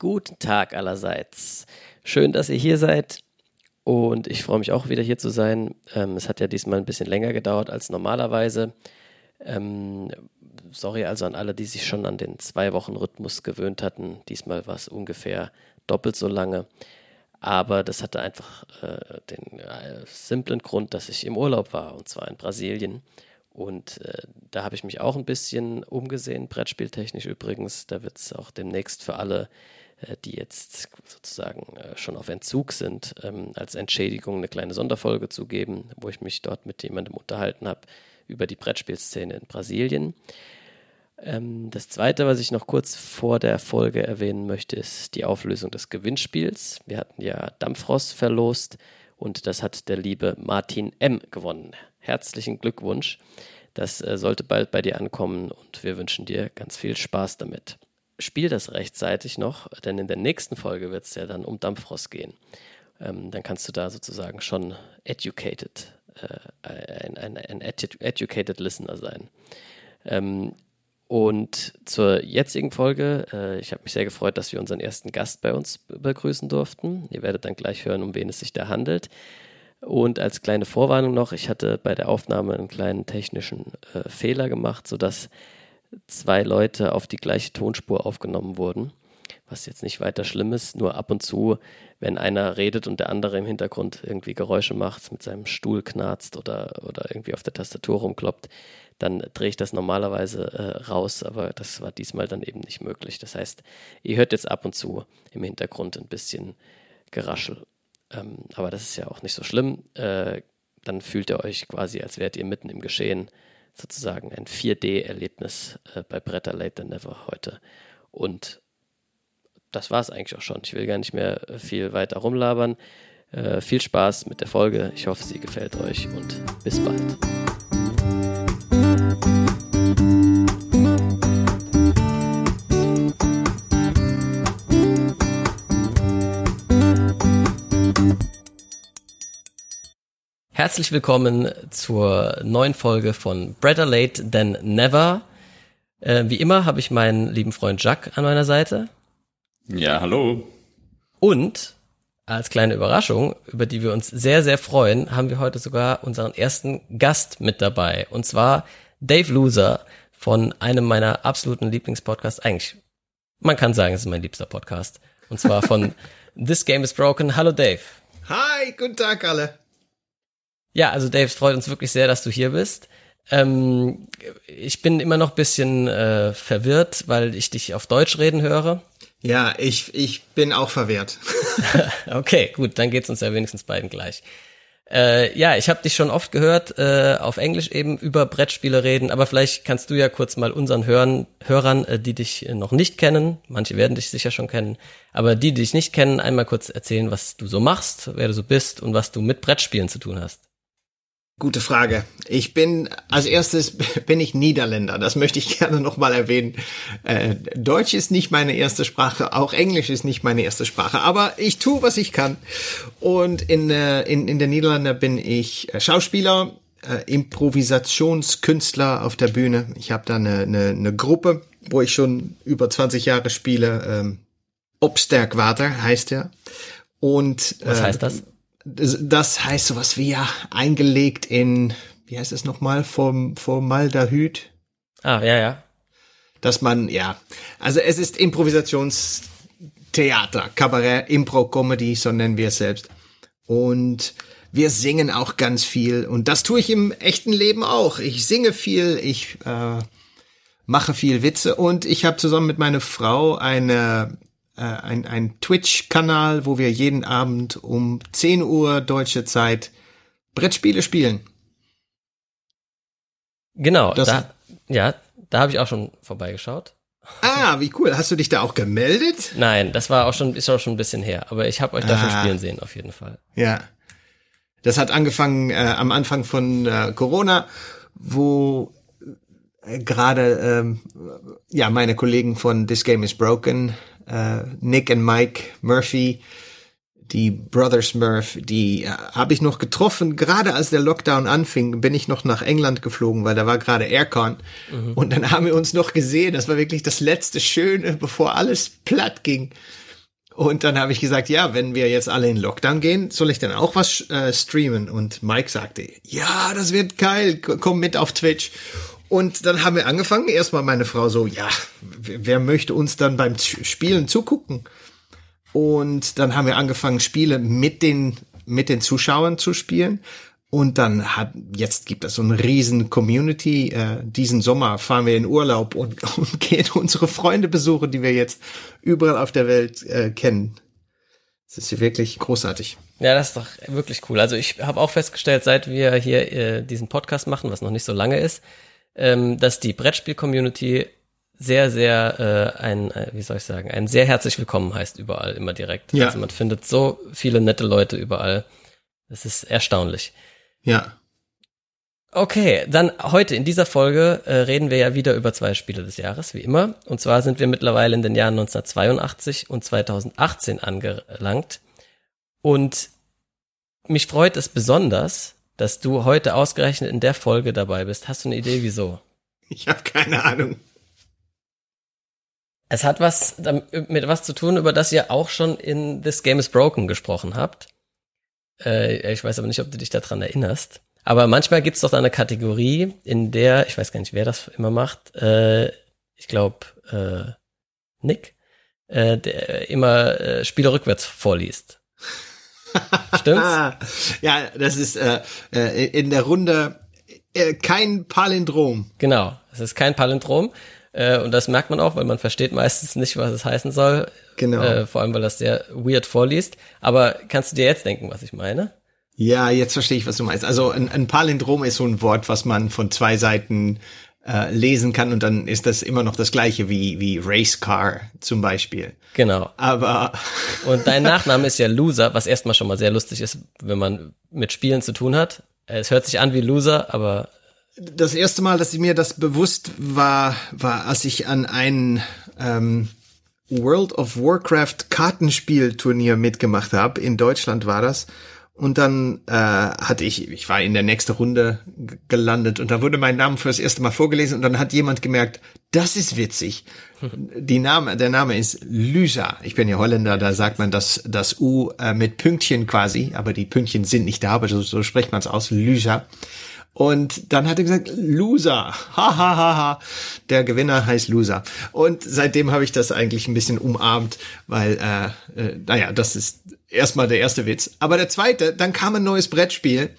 Guten Tag allerseits. Schön, dass ihr hier seid und ich freue mich auch wieder hier zu sein. Ähm, es hat ja diesmal ein bisschen länger gedauert als normalerweise. Ähm, sorry also an alle, die sich schon an den zwei Wochen Rhythmus gewöhnt hatten. Diesmal war es ungefähr doppelt so lange. Aber das hatte einfach äh, den äh, simplen Grund, dass ich im Urlaub war und zwar in Brasilien. Und äh, da habe ich mich auch ein bisschen umgesehen, brettspieltechnisch übrigens. Da wird es auch demnächst für alle die jetzt sozusagen äh, schon auf Entzug sind, ähm, als Entschädigung eine kleine Sonderfolge zu geben, wo ich mich dort mit jemandem unterhalten habe über die Brettspielszene in Brasilien. Ähm, das zweite, was ich noch kurz vor der Folge erwähnen möchte, ist die Auflösung des Gewinnspiels. Wir hatten ja Dampfrost verlost und das hat der liebe Martin M. gewonnen. Herzlichen Glückwunsch. Das äh, sollte bald bei dir ankommen und wir wünschen dir ganz viel Spaß damit spiel das rechtzeitig noch, denn in der nächsten Folge wird es ja dann um Dampfrost gehen. Ähm, dann kannst du da sozusagen schon educated, äh, ein, ein, ein educated Listener sein. Ähm, und zur jetzigen Folge, äh, ich habe mich sehr gefreut, dass wir unseren ersten Gast bei uns begrüßen durften. Ihr werdet dann gleich hören, um wen es sich da handelt. Und als kleine Vorwarnung noch, ich hatte bei der Aufnahme einen kleinen technischen äh, Fehler gemacht, sodass zwei Leute auf die gleiche Tonspur aufgenommen wurden, was jetzt nicht weiter schlimm ist, nur ab und zu, wenn einer redet und der andere im Hintergrund irgendwie Geräusche macht, mit seinem Stuhl knarzt oder, oder irgendwie auf der Tastatur rumkloppt, dann drehe ich das normalerweise äh, raus, aber das war diesmal dann eben nicht möglich. Das heißt, ihr hört jetzt ab und zu im Hintergrund ein bisschen Geraschel. Ähm, aber das ist ja auch nicht so schlimm. Äh, dann fühlt ihr euch quasi, als wärt ihr mitten im Geschehen sozusagen ein 4D-Erlebnis äh, bei Bretter Late Than Never heute. Und das war es eigentlich auch schon. Ich will gar nicht mehr viel weiter rumlabern. Äh, viel Spaß mit der Folge. Ich hoffe, sie gefällt euch und bis bald. Herzlich willkommen zur neuen Folge von Better Late Than Never. Äh, wie immer habe ich meinen lieben Freund Jacques an meiner Seite. Ja, hallo. Und als kleine Überraschung, über die wir uns sehr, sehr freuen, haben wir heute sogar unseren ersten Gast mit dabei. Und zwar Dave Loser von einem meiner absoluten Lieblingspodcasts. Eigentlich, man kann sagen, es ist mein liebster Podcast. Und zwar von This Game is Broken. Hallo Dave. Hi, guten Tag alle. Ja, also Dave, es freut uns wirklich sehr, dass du hier bist. Ähm, ich bin immer noch bisschen äh, verwirrt, weil ich dich auf Deutsch reden höre. Ja, ich, ich bin auch verwirrt. okay, gut, dann geht's uns ja wenigstens beiden gleich. Äh, ja, ich habe dich schon oft gehört, äh, auf Englisch eben über Brettspiele reden, aber vielleicht kannst du ja kurz mal unseren Hörern, Hörern, äh, die dich noch nicht kennen, manche werden dich sicher schon kennen, aber die, die dich nicht kennen, einmal kurz erzählen, was du so machst, wer du so bist und was du mit Brettspielen zu tun hast. Gute Frage. Ich bin, als erstes bin ich Niederländer. Das möchte ich gerne nochmal erwähnen. Äh, Deutsch ist nicht meine erste Sprache, auch Englisch ist nicht meine erste Sprache, aber ich tue, was ich kann. Und in, äh, in, in der Niederlande bin ich äh, Schauspieler, äh, Improvisationskünstler auf der Bühne. Ich habe da eine, eine, eine Gruppe, wo ich schon über 20 Jahre spiele. Ähm, Obsterkwater heißt er. Und, was heißt das? Das heißt sowas wie ja eingelegt in, wie heißt es nochmal, vom Formaldehyd. Ah, ja, ja. Dass man, ja, also es ist Improvisationstheater, Kabarett, Impro-Comedy, so nennen wir es selbst. Und wir singen auch ganz viel und das tue ich im echten Leben auch. Ich singe viel, ich äh, mache viel Witze und ich habe zusammen mit meiner Frau eine äh, ein, ein Twitch-Kanal, wo wir jeden Abend um 10 Uhr deutsche Zeit Brettspiele spielen. Genau, das, da, ja, da habe ich auch schon vorbeigeschaut. Ah, wie cool. Hast du dich da auch gemeldet? Nein, das war auch schon, ist auch schon ein bisschen her, aber ich habe euch da ah, schon spielen sehen, auf jeden Fall. Ja. Das hat angefangen äh, am Anfang von äh, Corona, wo äh, gerade ähm, ja meine Kollegen von This Game is Broken äh, Nick und Mike Murphy, die Brothers Murph, die äh, habe ich noch getroffen. Gerade als der Lockdown anfing, bin ich noch nach England geflogen, weil da war gerade Aircon. Mhm. Und dann haben wir uns noch gesehen. Das war wirklich das letzte Schöne, bevor alles platt ging. Und dann habe ich gesagt, ja, wenn wir jetzt alle in Lockdown gehen, soll ich dann auch was äh, streamen? Und Mike sagte, ja, das wird geil, komm mit auf Twitch. Und dann haben wir angefangen. Erstmal meine Frau so, ja, wer möchte uns dann beim Spielen zugucken? Und dann haben wir angefangen, Spiele mit den, mit den Zuschauern zu spielen. Und dann hat, jetzt gibt es so eine riesen Community. Äh, diesen Sommer fahren wir in Urlaub und, und gehen unsere Freunde besuchen, die wir jetzt überall auf der Welt äh, kennen. Das ist wirklich großartig. Ja, das ist doch wirklich cool. Also ich habe auch festgestellt, seit wir hier äh, diesen Podcast machen, was noch nicht so lange ist, ähm, dass die Brettspiel-Community sehr, sehr äh, ein, äh, wie soll ich sagen, ein sehr herzlich willkommen heißt überall immer direkt. Ja. Also man findet so viele nette Leute überall. Das ist erstaunlich. Ja. Okay, dann heute in dieser Folge äh, reden wir ja wieder über zwei Spiele des Jahres, wie immer. Und zwar sind wir mittlerweile in den Jahren 1982 und 2018 angelangt. Und mich freut es besonders, dass du heute ausgerechnet in der Folge dabei bist. Hast du eine Idee, wieso? Ich habe keine Ahnung. Es hat was mit was zu tun, über das ihr auch schon in This Game is Broken gesprochen habt. Äh, ich weiß aber nicht, ob du dich daran erinnerst. Aber manchmal gibt es doch da eine Kategorie, in der, ich weiß gar nicht, wer das immer macht, äh, ich glaube, äh, Nick, äh, der immer äh, Spiele rückwärts vorliest. Stimmt's? ja, das ist äh, äh, in der Runde äh, kein Palindrom. Genau, es ist kein Palindrom. Äh, und das merkt man auch, weil man versteht meistens nicht, was es heißen soll. Genau. Äh, vor allem, weil das sehr weird vorliest. Aber kannst du dir jetzt denken, was ich meine? Ja, jetzt verstehe ich, was du meinst. Also ein, ein Palindrom ist so ein Wort, was man von zwei Seiten äh, lesen kann und dann ist das immer noch das gleiche wie, wie Race Car zum Beispiel. Genau. Aber. Und dein Nachname ist ja Loser, was erstmal schon mal sehr lustig ist, wenn man mit Spielen zu tun hat. Es hört sich an wie Loser, aber das erste Mal, dass ich mir das bewusst war, war, als ich an ein ähm, World of Warcraft Kartenspielturnier mitgemacht habe. In Deutschland war das. Und dann äh, hatte ich, ich war in der nächsten Runde gelandet und da wurde mein Name für das erste Mal vorgelesen und dann hat jemand gemerkt, das ist witzig. Die Name, der Name ist Lysa. Ich bin ja Holländer, da sagt man das, das U äh, mit Pünktchen quasi, aber die Pünktchen sind nicht da, aber so, so spricht man es aus, Lysa. Und dann hat er gesagt, Loser. Ha, ha, ha, ha. Der Gewinner heißt Loser. Und seitdem habe ich das eigentlich ein bisschen umarmt, weil, äh, äh, naja, das ist erstmal der erste Witz. Aber der zweite, dann kam ein neues Brettspiel.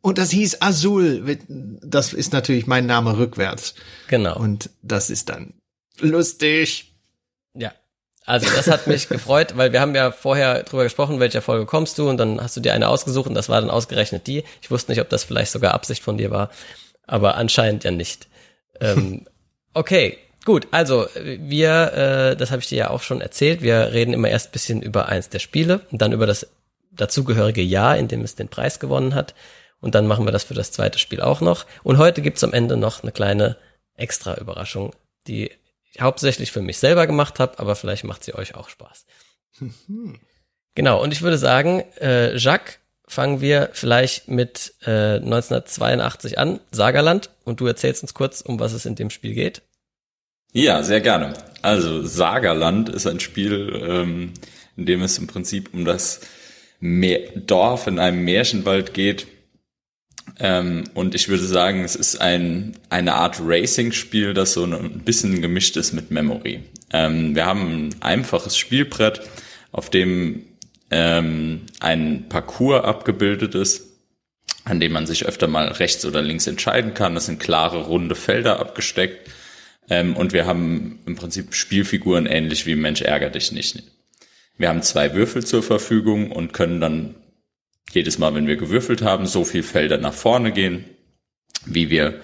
Und das hieß Azul. Das ist natürlich mein Name rückwärts. Genau. Und das ist dann lustig. Ja. Also das hat mich gefreut, weil wir haben ja vorher drüber gesprochen, welcher Folge kommst du und dann hast du dir eine ausgesucht und das war dann ausgerechnet die. Ich wusste nicht, ob das vielleicht sogar Absicht von dir war, aber anscheinend ja nicht. ähm, okay, gut. Also wir, äh, das habe ich dir ja auch schon erzählt. Wir reden immer erst bisschen über eins der Spiele und dann über das dazugehörige Jahr, in dem es den Preis gewonnen hat. Und dann machen wir das für das zweite Spiel auch noch. Und heute gibt's am Ende noch eine kleine extra Überraschung, die hauptsächlich für mich selber gemacht habe, aber vielleicht macht sie euch auch Spaß. genau, und ich würde sagen, äh, Jacques, fangen wir vielleicht mit äh, 1982 an, Sagerland, und du erzählst uns kurz, um was es in dem Spiel geht. Ja, sehr gerne. Also Sagerland ist ein Spiel, ähm, in dem es im Prinzip um das Meer Dorf in einem Märchenwald geht, ähm, und ich würde sagen, es ist ein, eine Art Racing-Spiel, das so ein bisschen gemischt ist mit Memory. Ähm, wir haben ein einfaches Spielbrett, auf dem ähm, ein Parcours abgebildet ist, an dem man sich öfter mal rechts oder links entscheiden kann. Das sind klare, runde Felder abgesteckt. Ähm, und wir haben im Prinzip Spielfiguren ähnlich wie Mensch ärger dich nicht. Wir haben zwei Würfel zur Verfügung und können dann jedes Mal, wenn wir gewürfelt haben, so viel Felder nach vorne gehen, wie wir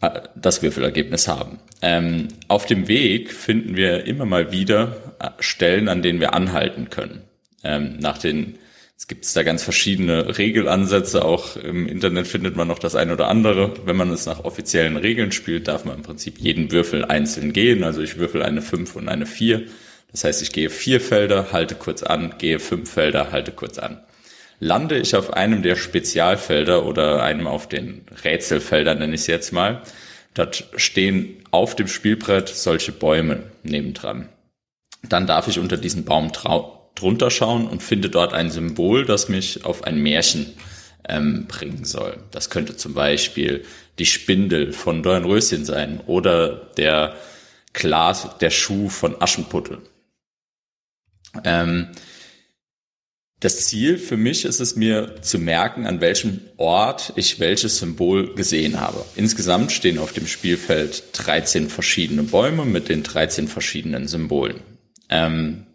äh, das Würfelergebnis haben. Ähm, auf dem Weg finden wir immer mal wieder äh, Stellen, an denen wir anhalten können. Ähm, nach den es gibt da ganz verschiedene Regelansätze. Auch im Internet findet man noch das eine oder andere. Wenn man es nach offiziellen Regeln spielt, darf man im Prinzip jeden Würfel einzeln gehen. Also ich würfel eine 5 und eine 4. Das heißt, ich gehe vier Felder, halte kurz an, gehe fünf Felder, halte kurz an lande ich auf einem der Spezialfelder oder einem auf den Rätselfeldern, nenne ich es jetzt mal. Dort stehen auf dem Spielbrett solche Bäume nebendran. dann darf ich unter diesen Baum drunter schauen und finde dort ein Symbol, das mich auf ein Märchen ähm, bringen soll. Das könnte zum Beispiel die Spindel von Dornröschen sein oder der Glas, der Schuh von Aschenputtel. Ähm, das Ziel für mich ist es mir zu merken, an welchem Ort ich welches Symbol gesehen habe. Insgesamt stehen auf dem Spielfeld 13 verschiedene Bäume mit den 13 verschiedenen Symbolen. Ähm,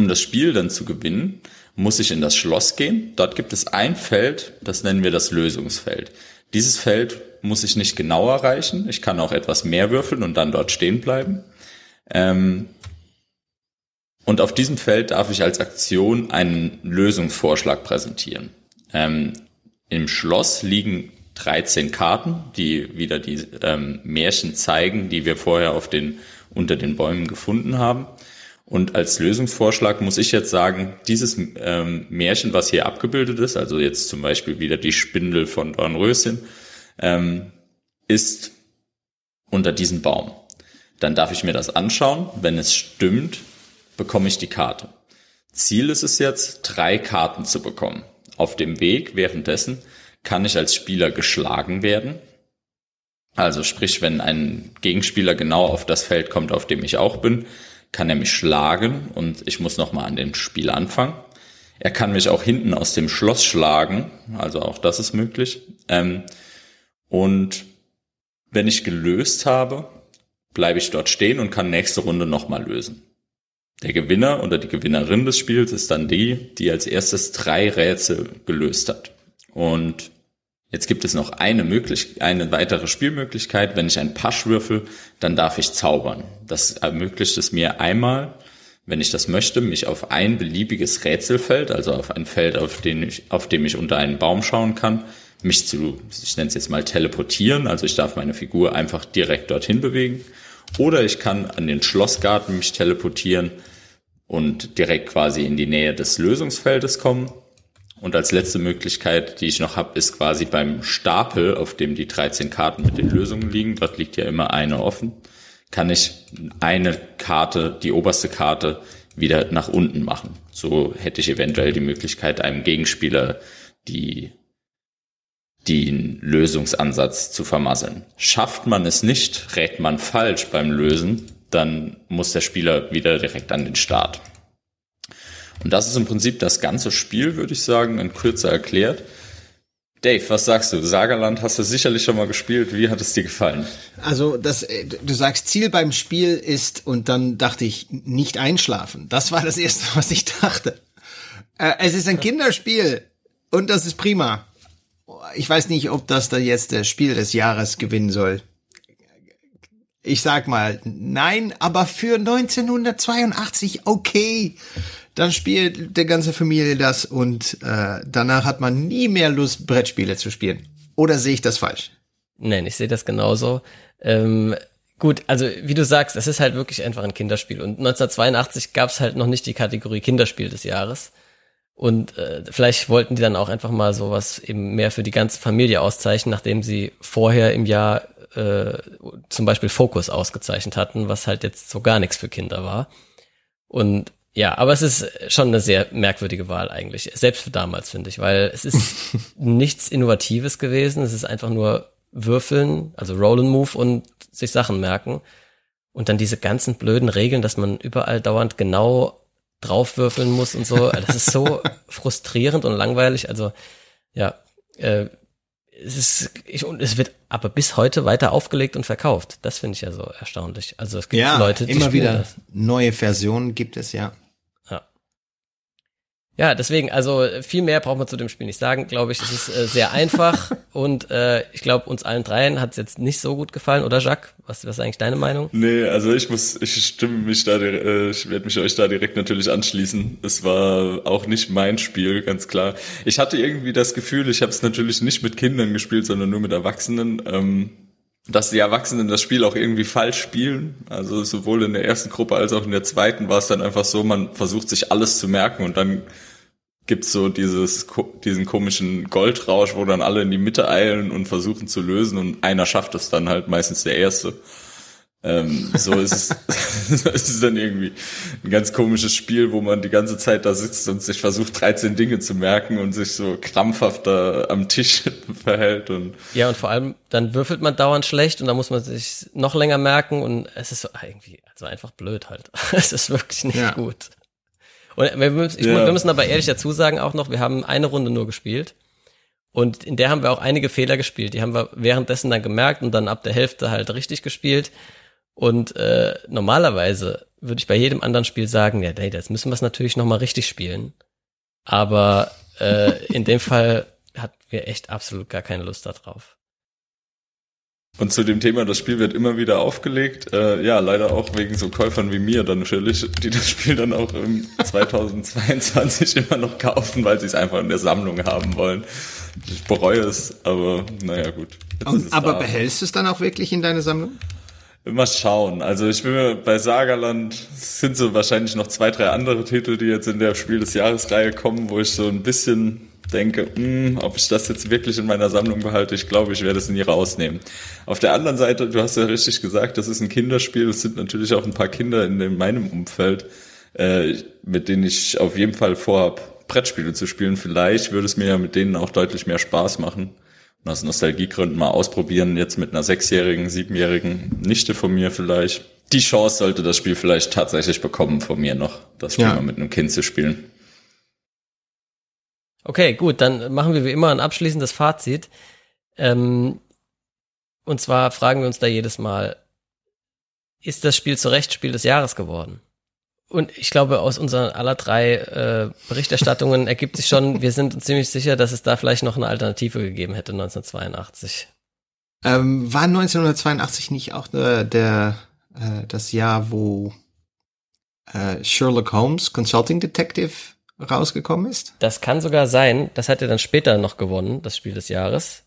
um das Spiel dann zu gewinnen, muss ich in das Schloss gehen. Dort gibt es ein Feld, das nennen wir das Lösungsfeld. Dieses Feld muss ich nicht genau erreichen. Ich kann auch etwas mehr würfeln und dann dort stehen bleiben. Ähm, und auf diesem Feld darf ich als Aktion einen Lösungsvorschlag präsentieren. Ähm, Im Schloss liegen 13 Karten, die wieder die ähm, Märchen zeigen, die wir vorher auf den, unter den Bäumen gefunden haben. Und als Lösungsvorschlag muss ich jetzt sagen, dieses ähm, Märchen, was hier abgebildet ist, also jetzt zum Beispiel wieder die Spindel von Dornröschen, ähm, ist unter diesem Baum. Dann darf ich mir das anschauen. Wenn es stimmt, bekomme ich die Karte. Ziel ist es jetzt, drei Karten zu bekommen. Auf dem Weg währenddessen kann ich als Spieler geschlagen werden. Also sprich, wenn ein Gegenspieler genau auf das Feld kommt, auf dem ich auch bin, kann er mich schlagen und ich muss nochmal an dem Spiel anfangen. Er kann mich auch hinten aus dem Schloss schlagen, also auch das ist möglich. Ähm, und wenn ich gelöst habe, bleibe ich dort stehen und kann nächste Runde nochmal lösen. Der Gewinner oder die Gewinnerin des Spiels ist dann die, die als erstes drei Rätsel gelöst hat. Und jetzt gibt es noch eine möglich eine weitere Spielmöglichkeit. Wenn ich ein Pasch würfel, dann darf ich zaubern. Das ermöglicht es mir einmal, wenn ich das möchte, mich auf ein beliebiges Rätselfeld, also auf ein Feld, auf, den ich, auf dem ich unter einen Baum schauen kann, mich zu, ich nenne es jetzt mal teleportieren. Also ich darf meine Figur einfach direkt dorthin bewegen. Oder ich kann an den Schlossgarten mich teleportieren und direkt quasi in die Nähe des Lösungsfeldes kommen. Und als letzte Möglichkeit, die ich noch habe, ist quasi beim Stapel, auf dem die 13 Karten mit den Lösungen liegen, dort liegt ja immer eine offen, kann ich eine Karte, die oberste Karte, wieder nach unten machen. So hätte ich eventuell die Möglichkeit, einem Gegenspieler die den Lösungsansatz zu vermasseln. Schafft man es nicht, rät man falsch beim Lösen, dann muss der Spieler wieder direkt an den Start. Und das ist im Prinzip das ganze Spiel, würde ich sagen, in Kürze erklärt. Dave, was sagst du? Sagerland hast du sicherlich schon mal gespielt. Wie hat es dir gefallen? Also, das, äh, du sagst, Ziel beim Spiel ist, und dann dachte ich, nicht einschlafen. Das war das Erste, was ich dachte. Äh, es ist ein Kinderspiel und das ist prima. Ich weiß nicht, ob das da jetzt das Spiel des Jahres gewinnen soll ich sag mal, nein, aber für 1982 okay. Dann spielt der ganze Familie das und äh, danach hat man nie mehr Lust, Brettspiele zu spielen. Oder sehe ich das falsch? Nein, ich sehe das genauso. Ähm, gut, also wie du sagst, es ist halt wirklich einfach ein Kinderspiel. Und 1982 gab es halt noch nicht die Kategorie Kinderspiel des Jahres. Und äh, vielleicht wollten die dann auch einfach mal sowas eben mehr für die ganze Familie auszeichnen, nachdem sie vorher im Jahr äh, zum Beispiel Fokus ausgezeichnet hatten, was halt jetzt so gar nichts für Kinder war. Und ja, aber es ist schon eine sehr merkwürdige Wahl eigentlich, selbst für damals finde ich, weil es ist nichts Innovatives gewesen. Es ist einfach nur würfeln, also Roll and Move und sich Sachen merken. Und dann diese ganzen blöden Regeln, dass man überall dauernd genau draufwürfeln muss und so. Das ist so frustrierend und langweilig. Also ja, äh, es ist, ich, und es wird aber bis heute weiter aufgelegt und verkauft. Das finde ich ja so erstaunlich. Also es gibt ja, Leute, die immer wieder das. neue Versionen gibt es ja. Ja, deswegen, also viel mehr braucht man zu dem Spiel nicht sagen, glaube ich. Es ist äh, sehr einfach und äh, ich glaube, uns allen dreien hat es jetzt nicht so gut gefallen, oder Jacques? Was, was ist eigentlich deine Meinung? Nee, also ich muss, ich stimme mich da, äh, ich werde mich euch da direkt natürlich anschließen. Es war auch nicht mein Spiel, ganz klar. Ich hatte irgendwie das Gefühl, ich habe es natürlich nicht mit Kindern gespielt, sondern nur mit Erwachsenen. Ähm, dass die Erwachsenen das Spiel auch irgendwie falsch spielen. Also sowohl in der ersten Gruppe als auch in der zweiten war es dann einfach so, man versucht sich alles zu merken und dann gibt's so dieses, diesen komischen Goldrausch, wo dann alle in die Mitte eilen und versuchen zu lösen und einer schafft es dann halt meistens der Erste. Ähm, so ist es, es ist dann irgendwie ein ganz komisches Spiel, wo man die ganze Zeit da sitzt und sich versucht, 13 Dinge zu merken und sich so krampfhaft da am Tisch verhält und. Ja, und vor allem, dann würfelt man dauernd schlecht und dann muss man sich noch länger merken und es ist so irgendwie, also einfach blöd halt. es ist wirklich nicht ja. gut. Und wir müssen, ja. wir müssen aber ehrlich dazu sagen auch noch, wir haben eine Runde nur gespielt. Und in der haben wir auch einige Fehler gespielt. Die haben wir währenddessen dann gemerkt und dann ab der Hälfte halt richtig gespielt. Und äh, normalerweise würde ich bei jedem anderen Spiel sagen, ja, nee, das müssen wir es natürlich nochmal richtig spielen. Aber äh, in dem Fall hatten wir echt absolut gar keine Lust darauf. Und zu dem Thema, das Spiel wird immer wieder aufgelegt. Äh, ja, leider auch wegen so Käufern wie mir dann natürlich, die das Spiel dann auch im 2022 immer noch kaufen, weil sie es einfach in der Sammlung haben wollen. Ich bereue es, aber naja, gut. aber da. behältst du es dann auch wirklich in deine Sammlung? Mal schauen. Also ich bin mir bei Sagerland sind so wahrscheinlich noch zwei, drei andere Titel, die jetzt in der Spiel des Jahresreihe kommen, wo ich so ein bisschen denke, mh, hm, ob ich das jetzt wirklich in meiner Sammlung behalte. Ich glaube, ich werde es nie rausnehmen. Auf der anderen Seite, du hast ja richtig gesagt, das ist ein Kinderspiel. Es sind natürlich auch ein paar Kinder in meinem Umfeld, äh, mit denen ich auf jeden Fall vorhab, Brettspiele zu spielen. Vielleicht würde es mir ja mit denen auch deutlich mehr Spaß machen aus Nostalgiegründen mal ausprobieren, jetzt mit einer sechsjährigen, siebenjährigen Nichte von mir vielleicht. Die Chance sollte das Spiel vielleicht tatsächlich bekommen von mir noch, das Spiel ja. mal mit einem Kind zu spielen. Okay, gut, dann machen wir wie immer ein abschließendes Fazit. Ähm, und zwar fragen wir uns da jedes Mal, ist das Spiel zu Recht Spiel des Jahres geworden? Und ich glaube, aus unseren aller drei äh, Berichterstattungen ergibt sich schon, wir sind uns ziemlich sicher, dass es da vielleicht noch eine Alternative gegeben hätte 1982. Ähm, war 1982 nicht auch äh, der äh, das Jahr, wo äh, Sherlock Holmes Consulting Detective rausgekommen ist? Das kann sogar sein. Das hat er dann später noch gewonnen, das Spiel des Jahres.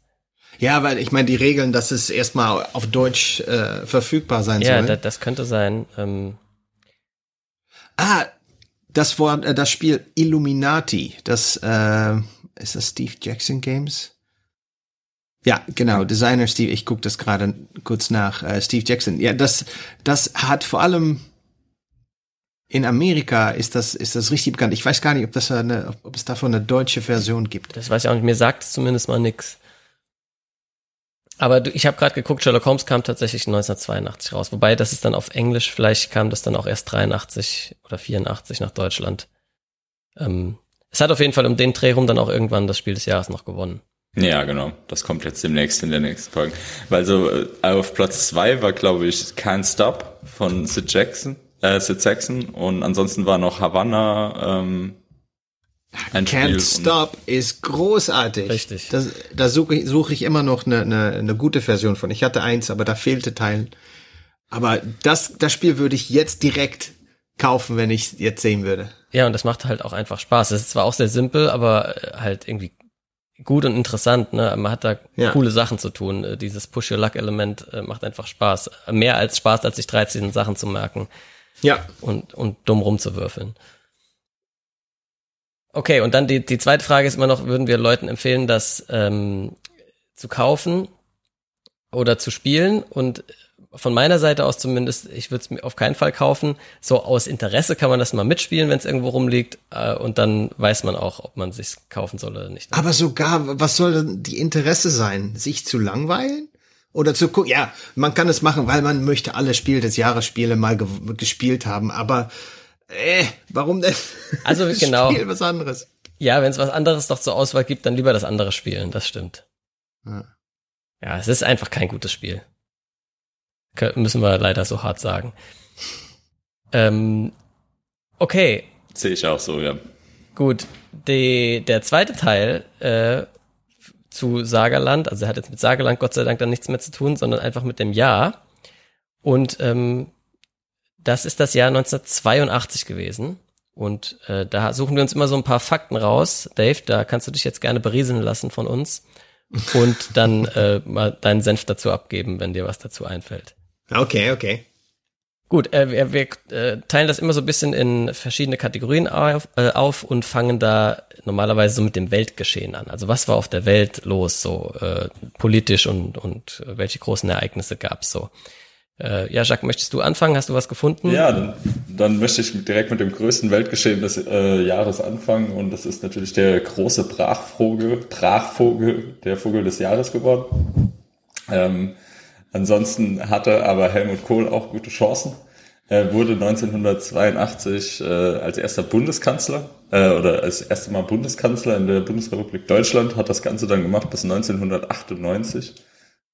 Ja, weil ich meine, die Regeln, dass es erstmal auf Deutsch äh, verfügbar sein ja, soll. Ja, das könnte sein. Ähm, Ah, das Wort, äh, das Spiel Illuminati. Das äh, ist das Steve Jackson Games. Ja, genau, Designer Steve, ich gucke das gerade kurz nach, äh, Steve Jackson. Ja, das, das hat vor allem in Amerika ist das, ist das richtig bekannt. Ich weiß gar nicht, ob das eine, ob es davon eine deutsche Version gibt. Das weiß ich auch nicht. Mir sagt es zumindest mal nix. Aber du, ich habe gerade geguckt, Sherlock Holmes kam tatsächlich 1982 raus. Wobei, das ist dann auf Englisch, vielleicht kam das dann auch erst 83 oder 84 nach Deutschland. Ähm, es hat auf jeden Fall um den Dreh rum dann auch irgendwann das Spiel des Jahres noch gewonnen. Ja, genau. Das kommt jetzt demnächst in der nächsten Folge. Weil so äh, auf Platz zwei war, glaube ich, Can't Stop von Sid Jackson, äh, Sid Saxon und ansonsten war noch Havana, ähm, ein Can't Stop ist großartig. Richtig. Das, da suche ich, suche ich immer noch eine, eine, eine gute Version von. Ich hatte eins, aber da fehlte Teilen. Aber das, das Spiel würde ich jetzt direkt kaufen, wenn ich es jetzt sehen würde. Ja, und das macht halt auch einfach Spaß. Es ist zwar auch sehr simpel, aber äh, halt irgendwie gut und interessant. Ne? Man hat da ja. coole Sachen zu tun. Äh, dieses Push-Your-Luck-Element äh, macht einfach Spaß. Mehr als Spaß, als sich 13 Sachen zu merken. Ja. Und, und dumm rumzuwürfeln. Okay, und dann die, die zweite Frage ist immer noch, würden wir Leuten empfehlen, das ähm, zu kaufen oder zu spielen? Und von meiner Seite aus zumindest, ich würde es mir auf keinen Fall kaufen. So aus Interesse kann man das mal mitspielen, wenn es irgendwo rumliegt. Äh, und dann weiß man auch, ob man sich kaufen soll oder nicht. Aber sogar, was soll denn die Interesse sein? Sich zu langweilen? Oder zu gucken, ja, man kann es machen, weil man möchte alle Spiel des Jahres Spiele mal ge gespielt haben, aber äh, warum denn? Also genau. Spiel was anderes. Ja, wenn es was anderes noch zur Auswahl gibt, dann lieber das andere spielen, das stimmt. Ja. ja, es ist einfach kein gutes Spiel. Müssen wir leider so hart sagen. Ähm, okay. Sehe ich auch so, ja. Gut, die, der zweite Teil äh, zu Sagerland, also er hat jetzt mit Sagerland Gott sei Dank dann nichts mehr zu tun, sondern einfach mit dem Jahr. Und ähm, das ist das Jahr 1982 gewesen. Und äh, da suchen wir uns immer so ein paar Fakten raus. Dave, da kannst du dich jetzt gerne berieseln lassen von uns und dann äh, mal deinen Senf dazu abgeben, wenn dir was dazu einfällt. Okay, okay. Gut, äh, wir, wir äh, teilen das immer so ein bisschen in verschiedene Kategorien auf, äh, auf und fangen da normalerweise so mit dem Weltgeschehen an. Also was war auf der Welt los, so äh, politisch und, und welche großen Ereignisse gab's so. Äh, ja, Jacques, möchtest du anfangen? Hast du was gefunden? Ja, dann, dann möchte ich direkt mit dem größten Weltgeschehen des äh, Jahres anfangen und das ist natürlich der große Brachvogel, Brachvogel, der Vogel des Jahres geworden. Ähm, ansonsten hatte aber Helmut Kohl auch gute Chancen. Er wurde 1982 äh, als erster Bundeskanzler äh, oder als erste Mal Bundeskanzler in der Bundesrepublik Deutschland, hat das Ganze dann gemacht bis 1998.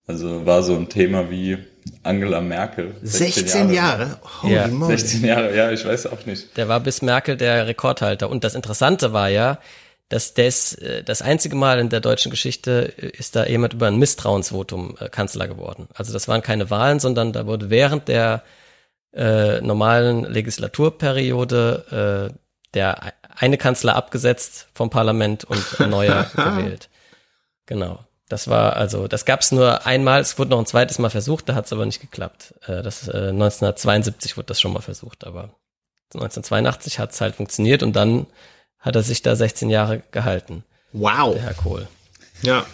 Also war so ein Thema wie Angela Merkel. 16, 16 Jahre? Jahre? Holy ja. 16 Jahre, ja, ich weiß auch nicht. Der war bis Merkel der Rekordhalter. Und das Interessante war ja, dass das, äh, das einzige Mal in der deutschen Geschichte äh, ist da jemand über ein Misstrauensvotum äh, Kanzler geworden. Also das waren keine Wahlen, sondern da wurde während der äh, normalen Legislaturperiode äh, der eine Kanzler abgesetzt vom Parlament und ein neuer gewählt. Genau. Das war also, das gab es nur einmal, es wurde noch ein zweites Mal versucht, da hat es aber nicht geklappt. Äh, das, äh, 1972 wurde das schon mal versucht, aber 1982 hat es halt funktioniert und dann hat er sich da 16 Jahre gehalten. Wow. Der Herr Kohl. Ja.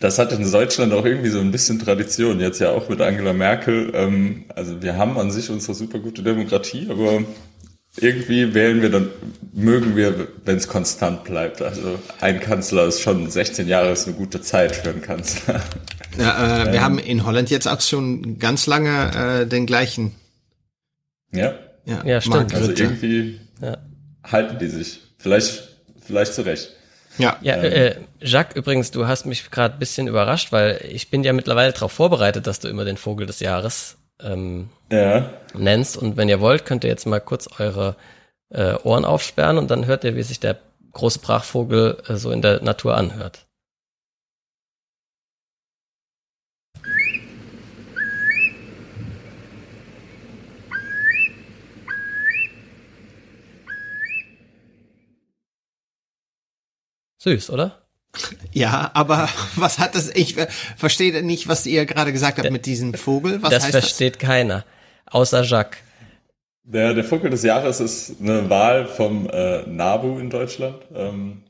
Das hat in Deutschland auch irgendwie so ein bisschen Tradition, jetzt ja auch mit Angela Merkel. Ähm, also wir haben an sich unsere super gute Demokratie, aber irgendwie wählen wir dann, mögen wir, wenn es konstant bleibt. Also ein Kanzler ist schon 16 Jahre ist eine gute Zeit für einen Kanzler. Ja, äh, wir ähm, haben in Holland jetzt auch schon ganz lange äh, den gleichen. Ja. Ja, ja stimmt. Also irgendwie ja. halten die sich. Vielleicht, vielleicht zurecht. Ja. Ja, ähm. äh, Jacques, übrigens, du hast mich gerade ein bisschen überrascht, weil ich bin ja mittlerweile darauf vorbereitet, dass du immer den Vogel des Jahres ähm, ja. nennst. Und wenn ihr wollt, könnt ihr jetzt mal kurz eure äh, Ohren aufsperren und dann hört ihr, wie sich der große Brachvogel äh, so in der Natur anhört. Süß, oder? Ja, aber was hat das? Ich verstehe nicht, was ihr gerade gesagt habt mit diesem Vogel. Was das versteht das? keiner, außer Jacques. Der, der Vogel des Jahres ist eine Wahl vom äh, NABU in Deutschland. Ähm,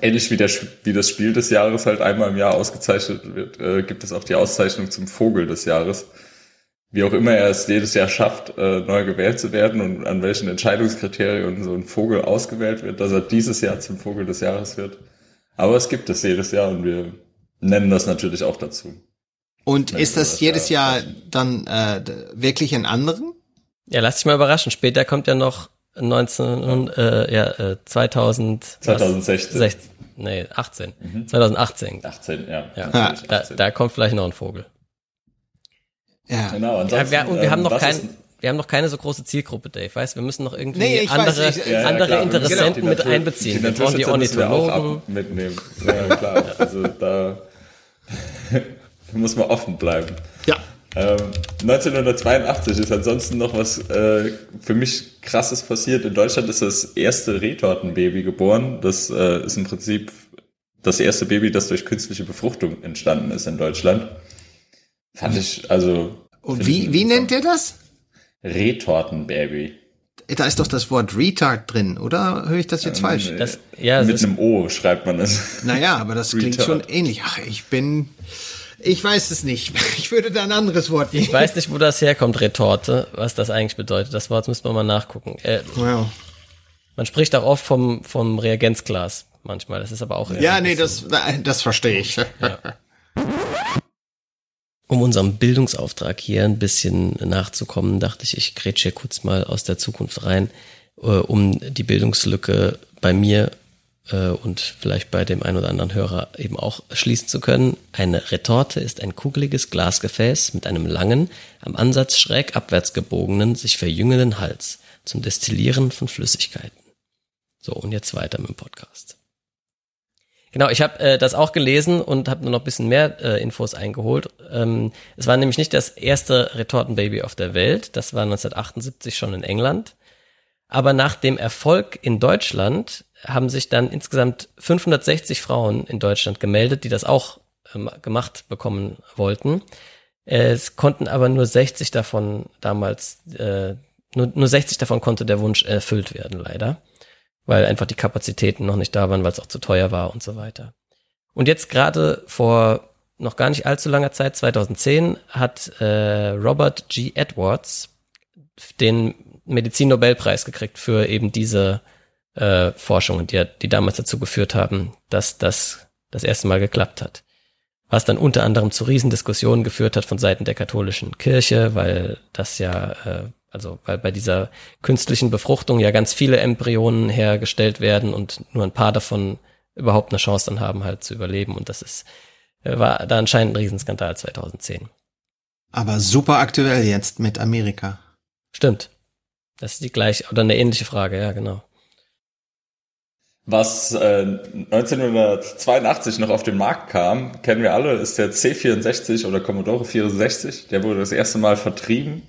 ähnlich wie, der, wie das Spiel des Jahres halt einmal im Jahr ausgezeichnet wird, äh, gibt es auch die Auszeichnung zum Vogel des Jahres. Wie auch immer er es jedes Jahr schafft, äh, neu gewählt zu werden und an welchen Entscheidungskriterien so ein Vogel ausgewählt wird, dass er dieses Jahr zum Vogel des Jahres wird. Aber es gibt es jedes Jahr und wir nennen das natürlich auch dazu. Und ist das, das jedes Jahr dann äh, wirklich ein anderen? Ja, lass dich mal überraschen. Später kommt ja noch 19, äh, ja, äh, 2000, 2016. 16, nee, 18. Mhm. 2018. 18, ja. ja. ja. Da, da kommt vielleicht noch ein Vogel. Ja. Genau. Ja, wir, und wir haben ähm, noch keinen wir haben noch keine so große Zielgruppe, Dave. Weißt, wir müssen noch irgendwie nee, andere, weiß, ich, ja, andere ja, Interessenten genau, mit Natur, einbeziehen. Wir brauchen die Ornithologen. mitnehmen. Ja, klar. also da muss man offen bleiben. Ja. Ähm, 1982 ist ansonsten noch was äh, für mich krasses passiert. In Deutschland ist das erste Retortenbaby geboren. Das äh, ist im Prinzip das erste Baby, das durch künstliche Befruchtung entstanden ist in Deutschland. Fand ich, also. Und wie, wie nennt ihr das? Retortenbaby. Da ist doch das Wort Retard drin, oder höre ich das jetzt ähm, falsch? Das, ja, Mit einem O schreibt man es. Naja, aber das klingt schon ähnlich. Ach, ich bin, ich weiß es nicht. Ich würde da ein anderes Wort nehmen. Ich weiß nicht, wo das herkommt, Retorte, was das eigentlich bedeutet. Das Wort müsste man mal nachgucken. Äh, wow. Man spricht auch oft vom, vom Reagenzglas manchmal. Das ist aber auch. Ja, nee, das, das verstehe ich. Ja um unserem Bildungsauftrag hier ein bisschen nachzukommen, dachte ich, ich grätsche hier kurz mal aus der Zukunft rein, äh, um die Bildungslücke bei mir äh, und vielleicht bei dem einen oder anderen Hörer eben auch schließen zu können. Eine Retorte ist ein kugeliges Glasgefäß mit einem langen, am Ansatz schräg abwärts gebogenen, sich verjüngenden Hals zum Destillieren von Flüssigkeiten. So, und jetzt weiter mit dem Podcast. Genau, ich habe äh, das auch gelesen und habe nur noch ein bisschen mehr äh, Infos eingeholt. Ähm, es war nämlich nicht das erste Retortenbaby auf der Welt, das war 1978 schon in England. Aber nach dem Erfolg in Deutschland haben sich dann insgesamt 560 Frauen in Deutschland gemeldet, die das auch ähm, gemacht bekommen wollten. Es konnten aber nur 60 davon damals, äh, nur, nur 60 davon konnte der Wunsch erfüllt werden, leider weil einfach die Kapazitäten noch nicht da waren, weil es auch zu teuer war und so weiter. Und jetzt gerade vor noch gar nicht allzu langer Zeit, 2010, hat äh, Robert G. Edwards den Medizinnobelpreis gekriegt für eben diese äh, Forschungen, die, die damals dazu geführt haben, dass das das erste Mal geklappt hat. Was dann unter anderem zu Riesendiskussionen geführt hat von Seiten der katholischen Kirche, weil das ja, äh, also weil bei dieser künstlichen Befruchtung ja ganz viele Embryonen hergestellt werden und nur ein paar davon überhaupt eine Chance dann haben, halt zu überleben. Und das ist, äh, war da anscheinend ein Riesenskandal 2010. Aber super aktuell jetzt mit Amerika. Stimmt. Das ist die gleiche oder eine ähnliche Frage, ja, genau. Was äh, 1982 noch auf den Markt kam, kennen wir alle, ist der C64 oder Commodore 64. Der wurde das erste Mal vertrieben.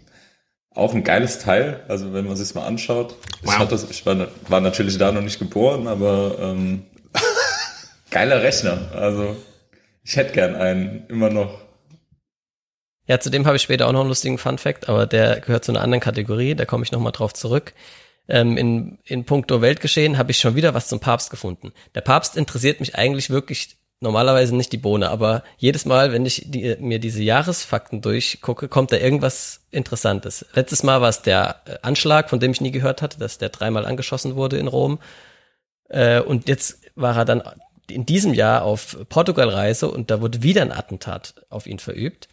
Auch ein geiles Teil, also wenn man sich mal anschaut. Wow. Ich, hatte, ich war, war, natürlich da noch nicht geboren, aber ähm, geiler Rechner. Also ich hätte gern einen, immer noch. Ja, zudem habe ich später auch noch einen lustigen Fun Fact, aber der gehört zu einer anderen Kategorie, da komme ich nochmal drauf zurück. Ähm, in, in puncto Weltgeschehen habe ich schon wieder was zum Papst gefunden. Der Papst interessiert mich eigentlich wirklich normalerweise nicht die Bohne, aber jedes Mal, wenn ich die, mir diese Jahresfakten durchgucke, kommt da irgendwas Interessantes. Letztes Mal war es der äh, Anschlag, von dem ich nie gehört hatte, dass der dreimal angeschossen wurde in Rom. Äh, und jetzt war er dann in diesem Jahr auf Portugalreise und da wurde wieder ein Attentat auf ihn verübt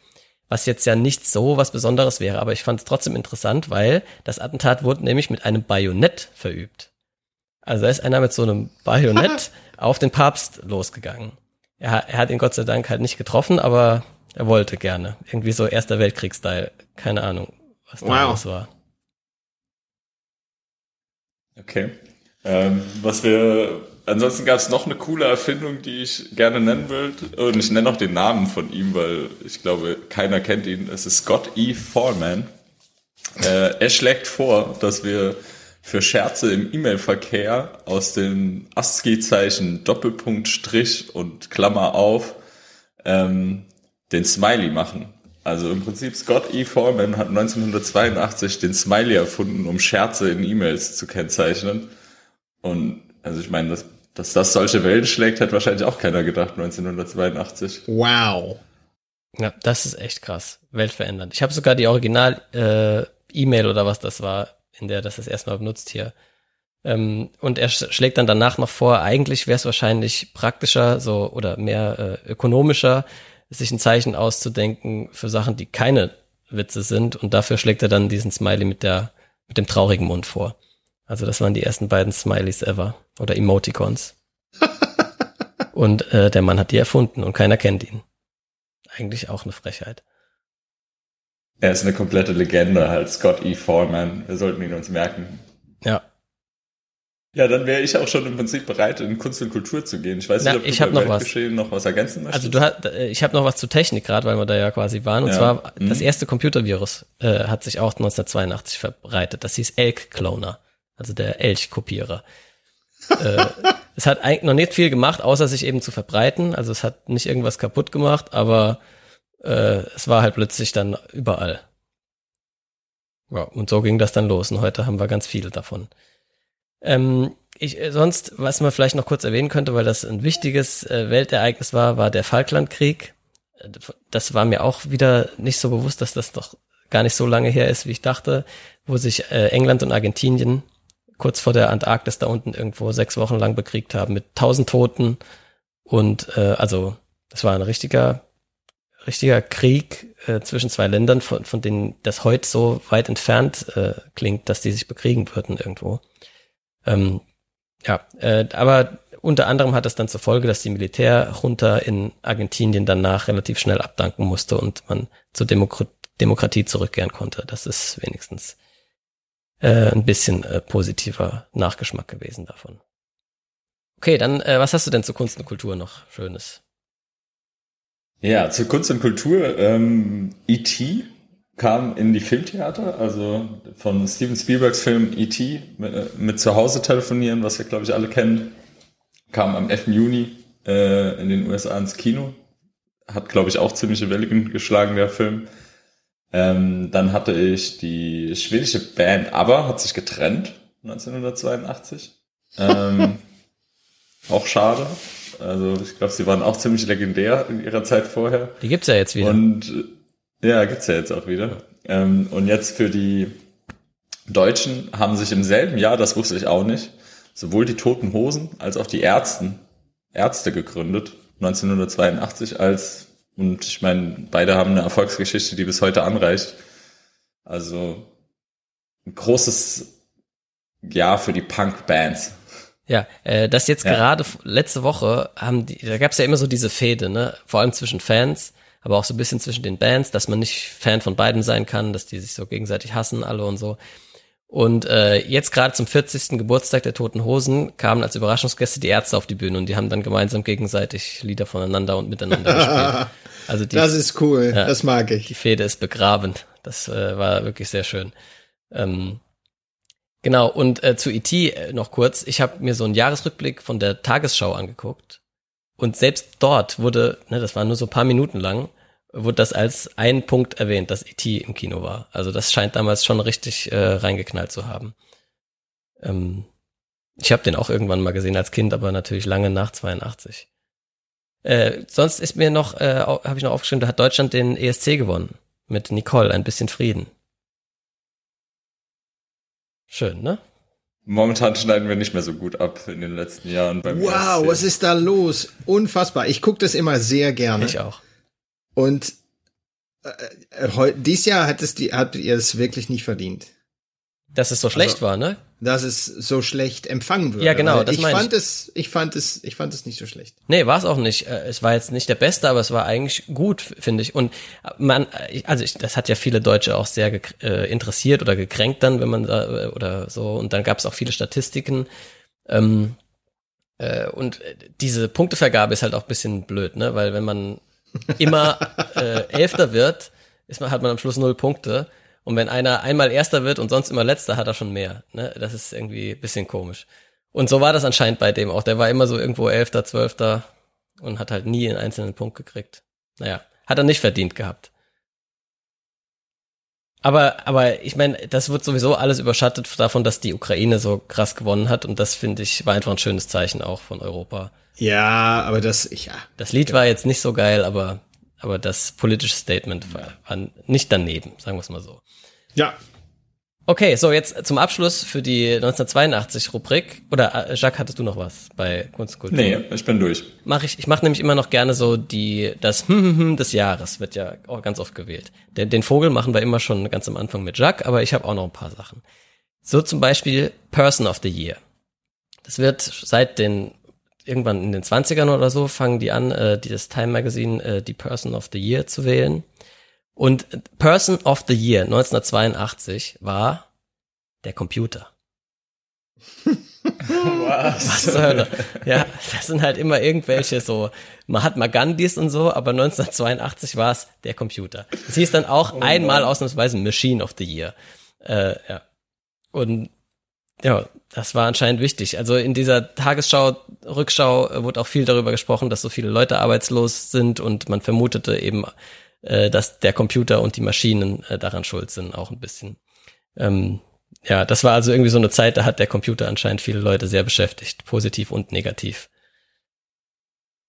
was jetzt ja nicht so was Besonderes wäre, aber ich fand es trotzdem interessant, weil das Attentat wurde nämlich mit einem Bajonett verübt. Also da ist einer mit so einem Bajonett auf den Papst losgegangen. Er, er, hat ihn Gott sei Dank halt nicht getroffen, aber er wollte gerne. Irgendwie so Erster Weltkrieg-Style. Keine Ahnung, was da wow. los war. Okay. Ähm, was wir Ansonsten gab es noch eine coole Erfindung, die ich gerne nennen will. Und ich nenne auch den Namen von ihm, weil ich glaube, keiner kennt ihn. Es ist Scott E. Foreman. Äh, er schlägt vor, dass wir für Scherze im E-Mail-Verkehr aus dem ASCII-Zeichen Doppelpunkt, Strich und Klammer auf ähm, den Smiley machen. Also im Prinzip Scott E. Foreman hat 1982 den Smiley erfunden, um Scherze in E-Mails zu kennzeichnen. Und also ich meine, das dass das solche Wellen schlägt, hat wahrscheinlich auch keiner gedacht 1982. Wow. Ja, das ist echt krass. Weltverändernd. Ich habe sogar die Original äh, E-Mail oder was das war, in der das das erstmal benutzt hier. Ähm, und er sch schlägt dann danach noch vor, eigentlich wäre es wahrscheinlich praktischer so oder mehr äh, ökonomischer, sich ein Zeichen auszudenken für Sachen, die keine Witze sind. Und dafür schlägt er dann diesen Smiley mit der mit dem traurigen Mund vor. Also das waren die ersten beiden Smileys ever oder Emoticons. und äh, der Mann hat die erfunden und keiner kennt ihn. Eigentlich auch eine Frechheit. Er ist eine komplette Legende, halt Scott E. Foreman. Wir sollten ihn uns merken. Ja. Ja, dann wäre ich auch schon im Prinzip bereit, in Kunst und Kultur zu gehen. Ich weiß Na, nicht, ob ich du noch was. noch was ergänzen möchtest. Also du hast, äh, ich habe noch was zu Technik gerade, weil wir da ja quasi waren. Und ja. zwar mhm. das erste Computervirus äh, hat sich auch 1982 verbreitet. Das hieß Elk Cloner also der Elchkopierer. äh, es hat eigentlich noch nicht viel gemacht, außer sich eben zu verbreiten. Also es hat nicht irgendwas kaputt gemacht, aber äh, es war halt plötzlich dann überall. Ja, und so ging das dann los. Und heute haben wir ganz viele davon. Ähm, ich, äh, sonst, was man vielleicht noch kurz erwähnen könnte, weil das ein wichtiges äh, Weltereignis war, war der Falklandkrieg. Äh, das war mir auch wieder nicht so bewusst, dass das doch gar nicht so lange her ist, wie ich dachte, wo sich äh, England und Argentinien kurz vor der Antarktis da unten irgendwo sechs Wochen lang bekriegt haben mit tausend Toten. Und äh, also es war ein richtiger, richtiger Krieg äh, zwischen zwei Ländern, von, von denen das heute so weit entfernt äh, klingt, dass die sich bekriegen würden irgendwo. Ähm, ja, äh, aber unter anderem hat das dann zur Folge, dass die Militärjunta in Argentinien danach relativ schnell abdanken musste und man zur Demokratie Demokratie zurückkehren konnte. Das ist wenigstens äh, ein bisschen äh, positiver Nachgeschmack gewesen davon. Okay, dann äh, was hast du denn zu Kunst und Kultur noch Schönes? Ja, zu Kunst und Kultur. Ähm, E.T. kam in die Filmtheater, also von Steven Spielbergs Film E.T. Mit, äh, mit Zuhause telefonieren, was wir glaube ich alle kennen, kam am 11. Juni äh, in den USA ins Kino. Hat glaube ich auch ziemliche Wellen geschlagen, der Film. Ähm, dann hatte ich die schwedische Band ABBA, hat sich getrennt 1982. ähm, Auch schade. Also ich glaube, sie waren auch ziemlich legendär in ihrer Zeit vorher. Die gibt's ja jetzt wieder. Und äh, ja, gibt's ja jetzt auch wieder. Ähm, und jetzt für die Deutschen haben sich im selben Jahr, das wusste ich auch nicht, sowohl die Toten Hosen als auch die Ärzten, Ärzte gegründet, 1982 als, und ich meine, beide haben eine Erfolgsgeschichte, die bis heute anreicht. Also ein großes Jahr für die Punk-Bands. Ja, äh, das jetzt ja. gerade letzte Woche haben die, da gab es ja immer so diese Fehde, ne? Vor allem zwischen Fans, aber auch so ein bisschen zwischen den Bands, dass man nicht Fan von beiden sein kann, dass die sich so gegenseitig hassen, alle und so. Und äh, jetzt gerade zum 40. Geburtstag der Toten Hosen kamen als Überraschungsgäste die Ärzte auf die Bühne und die haben dann gemeinsam gegenseitig Lieder voneinander und miteinander gespielt. Also die, das ist cool, ja, das mag ich. Die Fehde ist begraben. Das äh, war wirklich sehr schön. Ähm, genau, und äh, zu E.T. Äh, noch kurz. Ich habe mir so einen Jahresrückblick von der Tagesschau angeguckt. Und selbst dort wurde, ne, das war nur so ein paar Minuten lang, wurde das als ein Punkt erwähnt, dass E.T. im Kino war. Also das scheint damals schon richtig äh, reingeknallt zu haben. Ähm, ich habe den auch irgendwann mal gesehen als Kind, aber natürlich lange nach 82. Äh, sonst ist mir noch, äh, habe ich noch aufgeschrieben, da hat Deutschland den ESC gewonnen. Mit Nicole, ein bisschen Frieden. Schön, ne? Momentan schneiden wir nicht mehr so gut ab in den letzten Jahren beim Wow, ESC. was ist da los? Unfassbar. Ich gucke das immer sehr gerne. Ich auch. Und äh, äh, dies Jahr hat es die, habt ihr es wirklich nicht verdient. Dass es so schlecht also, war, ne? Dass es so schlecht empfangen wird. Ja, genau. Das ich fand ich. es, ich fand es, ich fand es nicht so schlecht. Nee, war es auch nicht. Äh, es war jetzt nicht der Beste, aber es war eigentlich gut, finde ich. Und man, also ich, das hat ja viele Deutsche auch sehr äh, interessiert oder gekränkt dann, wenn man da oder so. Und dann gab es auch viele Statistiken. Ähm, äh, und diese Punktevergabe ist halt auch ein bisschen blöd, ne? Weil wenn man immer äh, Elfter wird, ist man, hat man am Schluss null Punkte. Und wenn einer einmal Erster wird und sonst immer Letzter, hat er schon mehr. Ne? Das ist irgendwie bisschen komisch. Und so war das anscheinend bei dem auch. Der war immer so irgendwo Elfter, Zwölfter und hat halt nie einen einzelnen Punkt gekriegt. Naja, hat er nicht verdient gehabt. Aber, aber ich meine, das wird sowieso alles überschattet davon, dass die Ukraine so krass gewonnen hat. Und das finde ich war einfach ein schönes Zeichen auch von Europa. Ja, aber das, ja. Das Lied war jetzt nicht so geil, aber, aber das politische Statement war, war nicht daneben, sagen wir es mal so. Ja. Okay, so jetzt zum Abschluss für die 1982 Rubrik. Oder äh, Jacques, hattest du noch was bei Kunst und Kultur? Nee, ich bin durch. Mach ich, ich mache nämlich immer noch gerne so die, das hm, hm, hm des Jahres wird ja auch ganz oft gewählt. Den, den Vogel machen wir immer schon ganz am Anfang mit Jacques, aber ich habe auch noch ein paar Sachen. So zum Beispiel Person of the Year. Das wird seit den irgendwann in den 20ern oder so fangen die an, äh, dieses Time Magazine äh, die Person of the Year zu wählen. Und Person of the Year 1982 war der Computer. Was? Was zur Hölle? Ja, das sind halt immer irgendwelche so Mahatma Gandhis und so, aber 1982 war es der Computer. Es hieß dann auch oh einmal ausnahmsweise Machine of the Year. Äh, ja. Und ja, das war anscheinend wichtig. Also in dieser Tagesschau, Rückschau äh, wurde auch viel darüber gesprochen, dass so viele Leute arbeitslos sind und man vermutete eben, äh, dass der Computer und die Maschinen äh, daran schuld sind, auch ein bisschen. Ähm, ja, das war also irgendwie so eine Zeit, da hat der Computer anscheinend viele Leute sehr beschäftigt, positiv und negativ.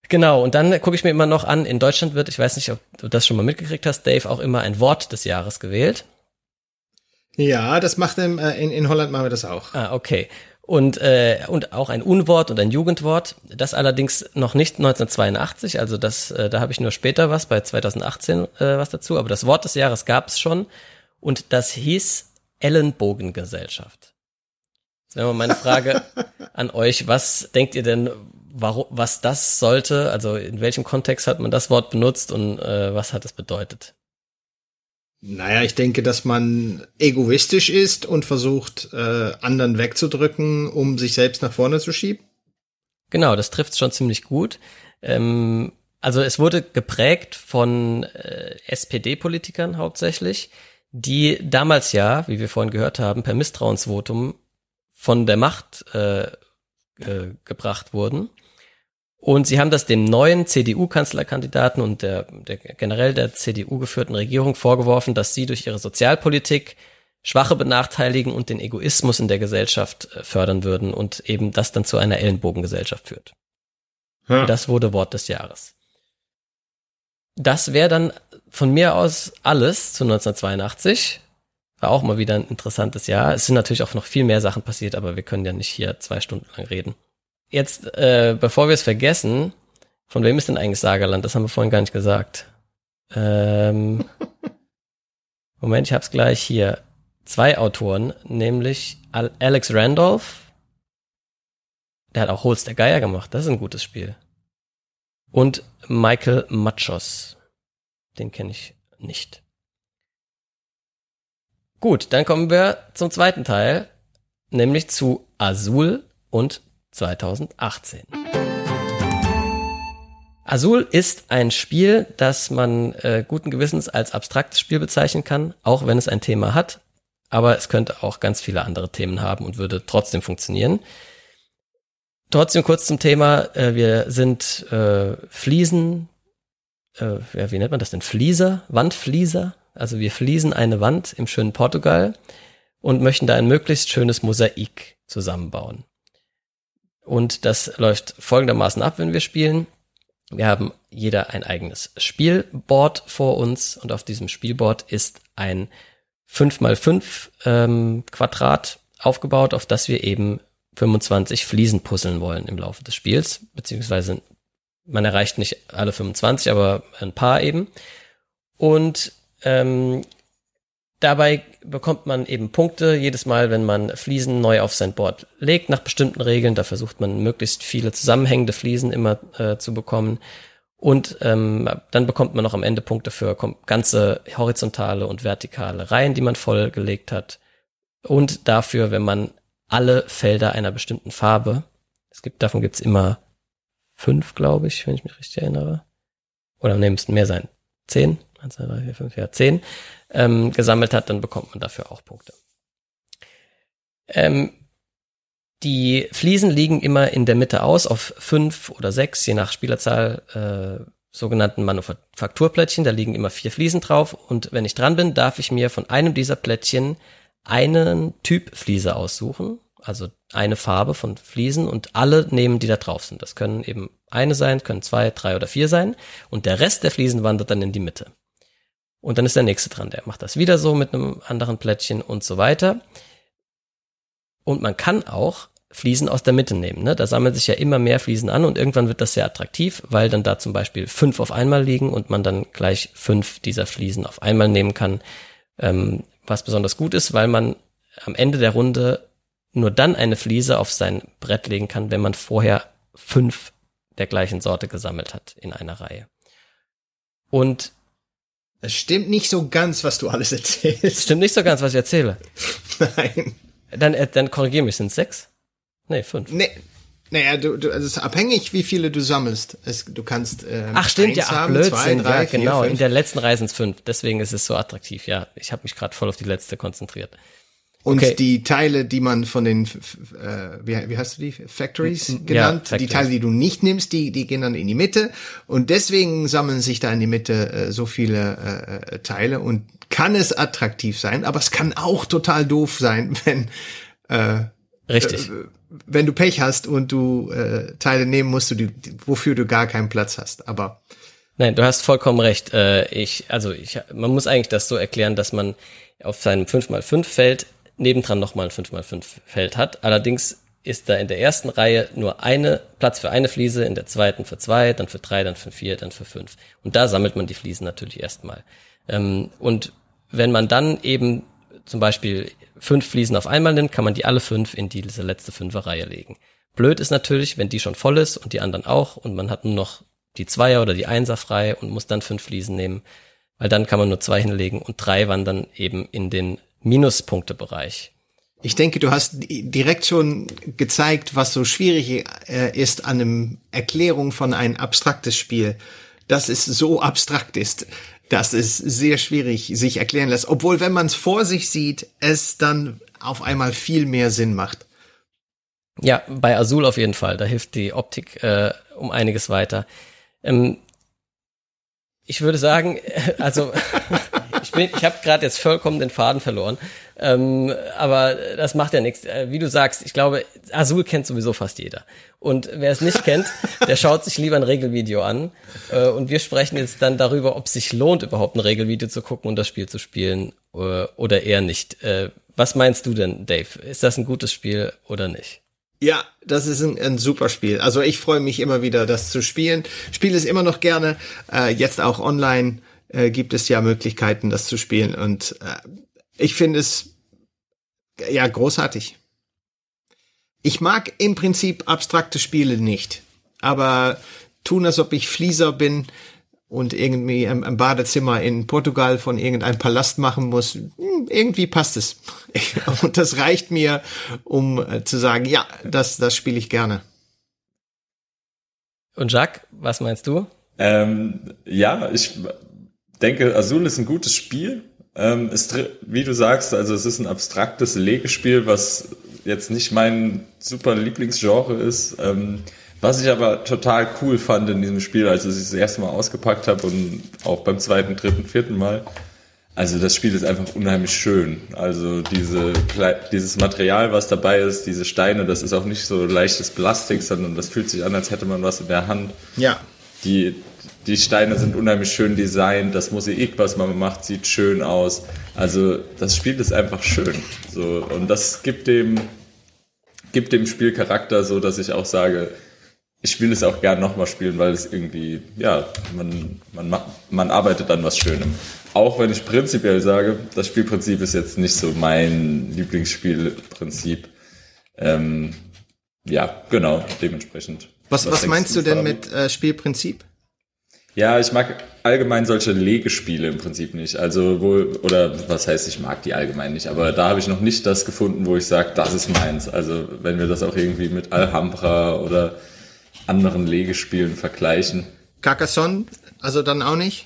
Genau, und dann gucke ich mir immer noch an, in Deutschland wird, ich weiß nicht, ob du das schon mal mitgekriegt hast, Dave, auch immer ein Wort des Jahres gewählt. Ja, das macht im, äh, in, in Holland machen wir das auch. Ah, okay. Und, äh, und auch ein Unwort und ein Jugendwort. Das allerdings noch nicht 1982, also das, äh, da habe ich nur später was, bei 2018 äh, was dazu, aber das Wort des Jahres gab es schon und das hieß Ellenbogengesellschaft. Jetzt wäre mal meine Frage an euch, was denkt ihr denn, warum, was das sollte? Also in welchem Kontext hat man das Wort benutzt und äh, was hat es bedeutet? Naja, ich denke, dass man egoistisch ist und versucht, äh, anderen wegzudrücken, um sich selbst nach vorne zu schieben. Genau, das trifft schon ziemlich gut. Ähm, also es wurde geprägt von äh, SPD-Politikern hauptsächlich, die damals ja, wie wir vorhin gehört haben, per Misstrauensvotum von der Macht äh, äh, gebracht wurden. Und sie haben das dem neuen CDU-Kanzlerkandidaten und der, der generell der CDU geführten Regierung vorgeworfen, dass sie durch ihre Sozialpolitik Schwache benachteiligen und den Egoismus in der Gesellschaft äh, fördern würden und eben das dann zu einer Ellenbogengesellschaft führt. Ja. Das wurde Wort des Jahres. Das wäre dann von mir aus alles zu 1982. War auch mal wieder ein interessantes Jahr. Es sind natürlich auch noch viel mehr Sachen passiert, aber wir können ja nicht hier zwei Stunden lang reden. Jetzt, äh, bevor wir es vergessen, von wem ist denn eigentlich Sagerland? Das haben wir vorhin gar nicht gesagt. Ähm, Moment, ich hab's gleich hier. Zwei Autoren, nämlich Alex Randolph. Der hat auch Holz der Geier gemacht. Das ist ein gutes Spiel. Und Michael Machos. Den kenne ich nicht. Gut, dann kommen wir zum zweiten Teil, nämlich zu Azul und 2018. Azul ist ein Spiel, das man äh, guten Gewissens als abstraktes Spiel bezeichnen kann, auch wenn es ein Thema hat. Aber es könnte auch ganz viele andere Themen haben und würde trotzdem funktionieren. Trotzdem kurz zum Thema. Äh, wir sind äh, Fliesen, äh, wie nennt man das denn? Flieser, Wandflieser. Also wir fliesen eine Wand im schönen Portugal und möchten da ein möglichst schönes Mosaik zusammenbauen. Und das läuft folgendermaßen ab, wenn wir spielen. Wir haben jeder ein eigenes Spielboard vor uns und auf diesem Spielboard ist ein 5x5 ähm, Quadrat aufgebaut, auf das wir eben 25 Fliesen puzzeln wollen im Laufe des Spiels, beziehungsweise man erreicht nicht alle 25, aber ein paar eben. Und ähm, dabei bekommt man eben Punkte jedes Mal, wenn man Fliesen neu auf sein Board legt, nach bestimmten Regeln. Da versucht man möglichst viele zusammenhängende Fliesen immer äh, zu bekommen. Und ähm, dann bekommt man noch am Ende Punkte für ganze horizontale und vertikale Reihen, die man vollgelegt hat. Und dafür, wenn man alle Felder einer bestimmten Farbe, es gibt, davon gibt's immer fünf, glaube ich, wenn ich mich richtig erinnere. Oder ne, müssten mehr sein. Zehn? Eins, zwei, drei, vier, fünf, ja, zehn, ähm, gesammelt hat, dann bekommt man dafür auch Punkte. Ähm, die Fliesen liegen immer in der Mitte aus auf fünf oder sechs, je nach Spielerzahl, äh, sogenannten Manufakturplättchen. Da liegen immer vier Fliesen drauf. Und wenn ich dran bin, darf ich mir von einem dieser Plättchen einen Typ Fliese aussuchen. Also eine Farbe von Fliesen und alle nehmen, die da drauf sind. Das können eben eine sein, können zwei, drei oder vier sein. Und der Rest der Fliesen wandert dann in die Mitte. Und dann ist der nächste dran, der macht das wieder so mit einem anderen Plättchen und so weiter. Und man kann auch Fliesen aus der Mitte nehmen. Ne? Da sammeln sich ja immer mehr Fliesen an und irgendwann wird das sehr attraktiv, weil dann da zum Beispiel fünf auf einmal liegen und man dann gleich fünf dieser Fliesen auf einmal nehmen kann. Ähm, was besonders gut ist, weil man am Ende der Runde nur dann eine Fliese auf sein Brett legen kann, wenn man vorher fünf der gleichen Sorte gesammelt hat in einer Reihe. Und es stimmt nicht so ganz, was du alles erzählst. Stimmt nicht so ganz, was ich erzähle. Nein. Dann, äh, dann korrigier mich, sind sechs? Nee, fünf. Nee. Naja, du, du, also es ist abhängig, wie viele du sammelst. Es, du kannst ähm, Ach stimmt, ja, ach, Blödsinn, zwei, drei, ja, genau. Vier, in der letzten Reihe sind es fünf. Deswegen ist es so attraktiv. Ja, ich habe mich gerade voll auf die letzte konzentriert. Und okay. die Teile, die man von den, äh, wie, wie hast du die, Factories genannt, ja, Factories. die Teile, die du nicht nimmst, die, die gehen dann in die Mitte. Und deswegen sammeln sich da in die Mitte äh, so viele äh, Teile und kann es attraktiv sein, aber es kann auch total doof sein, wenn äh, Richtig. Äh, wenn du Pech hast und du äh, Teile nehmen musst, du die, wofür du gar keinen Platz hast. Aber Nein, du hast vollkommen recht. Äh, ich, also ich, man muss eigentlich das so erklären, dass man auf seinem 5x5 Feld nebendran nochmal ein 5x5 Feld hat. Allerdings ist da in der ersten Reihe nur eine Platz für eine Fliese, in der zweiten für zwei, dann für drei, dann für vier, dann für fünf. Und da sammelt man die Fliesen natürlich erstmal. Ähm, und wenn man dann eben zum Beispiel fünf Fliesen auf einmal nimmt, kann man die alle fünf in diese letzte Fünferreihe legen. Blöd ist natürlich, wenn die schon voll ist und die anderen auch und man hat nur noch die Zweier oder die Einser frei und muss dann fünf Fliesen nehmen, weil dann kann man nur zwei hinlegen und drei wandern eben in den Minuspunktebereich. Ich denke, du hast direkt schon gezeigt, was so schwierig äh, ist an einem Erklärung von ein abstraktes Spiel, dass es so abstrakt ist, dass es sehr schwierig sich erklären lässt. Obwohl, wenn man es vor sich sieht, es dann auf einmal viel mehr Sinn macht. Ja, bei Azul auf jeden Fall. Da hilft die Optik äh, um einiges weiter. Ähm, ich würde sagen, also ich, bin, ich habe gerade jetzt vollkommen den Faden verloren. Ähm, aber das macht ja nichts. Äh, wie du sagst, ich glaube, Azul kennt sowieso fast jeder. Und wer es nicht kennt, der schaut sich lieber ein Regelvideo an. Äh, und wir sprechen jetzt dann darüber, ob es sich lohnt, überhaupt ein Regelvideo zu gucken und das Spiel zu spielen äh, oder eher nicht. Äh, was meinst du denn, Dave? Ist das ein gutes Spiel oder nicht? Ja, das ist ein, ein super Spiel. Also ich freue mich immer wieder, das zu spielen. Spiele es immer noch gerne. Äh, jetzt auch online äh, gibt es ja Möglichkeiten, das zu spielen. Und äh, ich finde es ja großartig. Ich mag im Prinzip abstrakte Spiele nicht, aber tun, als ob ich Flieser bin und irgendwie im, im Badezimmer in Portugal von irgendeinem Palast machen muss, hm, irgendwie passt es. Und das reicht mir, um äh, zu sagen, ja, das, das spiele ich gerne. Und Jacques, was meinst du? Ähm, ja, ich denke, Azul ist ein gutes Spiel. Ähm, ist, wie du sagst, also es ist ein abstraktes Legespiel, was jetzt nicht mein super Lieblingsgenre ist. Ähm, was ich aber total cool fand in diesem Spiel, als ich es das erste Mal ausgepackt habe und auch beim zweiten, dritten, vierten Mal, also das Spiel ist einfach unheimlich schön. Also diese, dieses Material, was dabei ist, diese Steine, das ist auch nicht so leichtes Plastik, sondern das fühlt sich an, als hätte man was in der Hand. Ja. Die, die Steine sind unheimlich schön designt, das Mosaik, was man macht, sieht schön aus. Also das Spiel ist einfach schön. So, und das gibt dem, gibt dem Spiel Charakter, so dass ich auch sage, ich will es auch gern nochmal spielen, weil es irgendwie, ja, man, man, man arbeitet an was Schönem. Auch wenn ich prinzipiell sage, das Spielprinzip ist jetzt nicht so mein Lieblingsspielprinzip. Ähm, ja, genau, dementsprechend. Was, was, was meinst du denn mit äh, Spielprinzip? Ja, ich mag allgemein solche Legespiele im Prinzip nicht. Also wo, oder was heißt, ich mag die allgemein nicht, aber da habe ich noch nicht das gefunden, wo ich sage, das ist meins. Also wenn wir das auch irgendwie mit Alhambra oder anderen Legespielen vergleichen. Carcassonne, also dann auch nicht?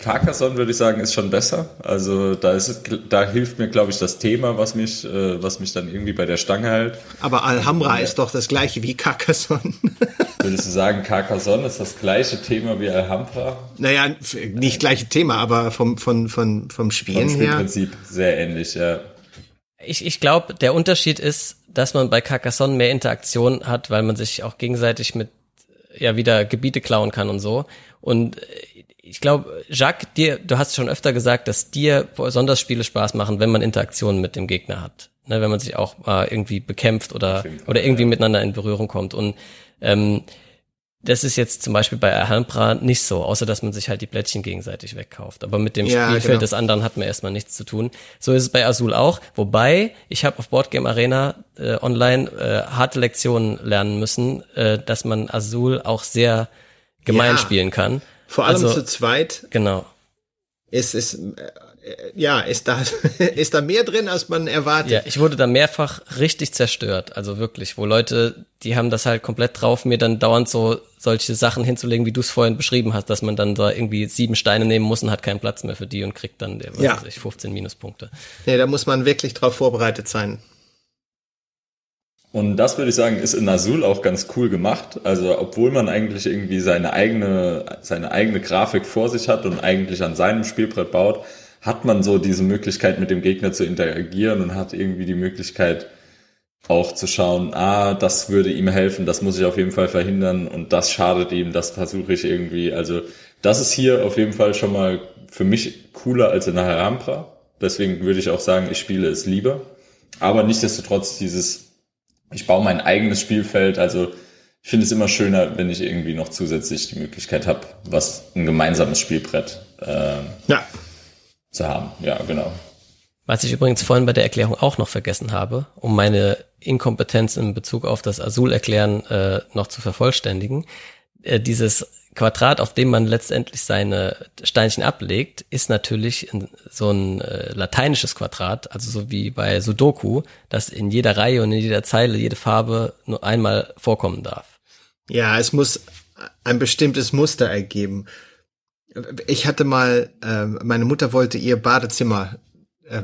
Carcassonne würde ich sagen, ist schon besser. Also da ist es, da hilft mir, glaube ich, das Thema, was mich, äh, was mich dann irgendwie bei der Stange hält. Aber Alhambra ja. ist doch das gleiche wie Carcassonne. Würdest du sagen, Carcassonne ist das gleiche Thema wie Alhambra? Naja, nicht gleiche Thema, aber vom, vom, vom, vom Spielen vom her. Prinzip sehr ähnlich, ja. Ich, ich glaube, der Unterschied ist, dass man bei Carcassonne mehr Interaktion hat, weil man sich auch gegenseitig mit ja wieder Gebiete klauen kann und so. Und ich glaube, Jacques, dir, du hast schon öfter gesagt, dass dir besonders Spiele Spaß machen, wenn man Interaktionen mit dem Gegner hat. Ne, wenn man sich auch mal irgendwie bekämpft oder, oder irgendwie ja. miteinander in Berührung kommt. Und ähm, das ist jetzt zum Beispiel bei Alhambra nicht so, außer dass man sich halt die Plättchen gegenseitig wegkauft. Aber mit dem ja, Spielfeld genau. des anderen hat man erstmal nichts zu tun. So ist es bei Azul auch. Wobei, ich habe auf Boardgame Arena äh, online äh, harte Lektionen lernen müssen, äh, dass man Azul auch sehr gemein ja. spielen kann. Vor allem also, zu zweit. Genau. Ist, ist, äh, ja, ist da, ist da mehr drin, als man erwartet. Ja, ich wurde da mehrfach richtig zerstört. Also wirklich, wo Leute, die haben das halt komplett drauf, mir dann dauernd so solche Sachen hinzulegen, wie du es vorhin beschrieben hast, dass man dann da irgendwie sieben Steine nehmen muss und hat keinen Platz mehr für die und kriegt dann, was ja. weiß ich, 15 Minuspunkte. Nee, da muss man wirklich drauf vorbereitet sein. Und das würde ich sagen, ist in Azul auch ganz cool gemacht. Also, obwohl man eigentlich irgendwie seine eigene, seine eigene Grafik vor sich hat und eigentlich an seinem Spielbrett baut, hat man so diese Möglichkeit, mit dem Gegner zu interagieren und hat irgendwie die Möglichkeit, auch zu schauen, ah, das würde ihm helfen, das muss ich auf jeden Fall verhindern und das schadet ihm, das versuche ich irgendwie. Also, das ist hier auf jeden Fall schon mal für mich cooler als in Alhambra. Deswegen würde ich auch sagen, ich spiele es lieber. Aber nichtsdestotrotz dieses ich baue mein eigenes Spielfeld. Also ich finde es immer schöner, wenn ich irgendwie noch zusätzlich die Möglichkeit habe, was ein gemeinsames Spielbrett äh, ja. zu haben. Ja, genau. Was ich übrigens vorhin bei der Erklärung auch noch vergessen habe, um meine Inkompetenz in Bezug auf das Azul-Erklären äh, noch zu vervollständigen. Äh, dieses Quadrat, auf dem man letztendlich seine Steinchen ablegt, ist natürlich so ein äh, lateinisches Quadrat, also so wie bei Sudoku, das in jeder Reihe und in jeder Zeile jede Farbe nur einmal vorkommen darf. Ja, es muss ein bestimmtes Muster ergeben. Ich hatte mal, äh, meine Mutter wollte ihr Badezimmer äh,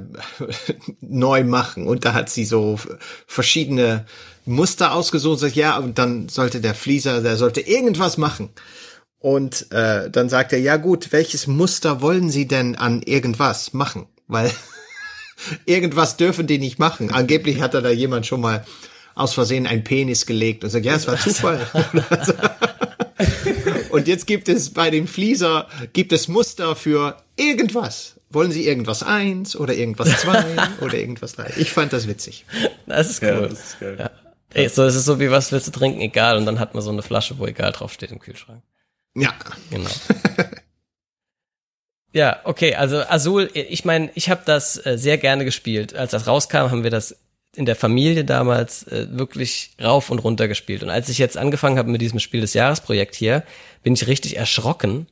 neu machen und da hat sie so verschiedene Muster ausgesucht sagt, ja, und dann sollte der Flieser, der sollte irgendwas machen. Und äh, dann sagt er, ja gut, welches Muster wollen Sie denn an irgendwas machen? Weil irgendwas dürfen die nicht machen. Angeblich hat da da jemand schon mal aus Versehen ein Penis gelegt und sagt, ja, es war Zufall. und jetzt gibt es bei dem Flieser, gibt es Muster für irgendwas. Wollen Sie irgendwas eins oder irgendwas zwei oder irgendwas drei? Ich fand das witzig. Das ist cool. Ja, das ist geil. Ja. Ey, so ist es so wie was willst du trinken, egal. Und dann hat man so eine Flasche, wo egal draufsteht im Kühlschrank. Ja. Genau. ja, okay, also Azul, ich meine, ich habe das äh, sehr gerne gespielt. Als das rauskam, haben wir das in der Familie damals äh, wirklich rauf und runter gespielt. Und als ich jetzt angefangen habe mit diesem Spiel des Jahres Projekt hier, bin ich richtig erschrocken,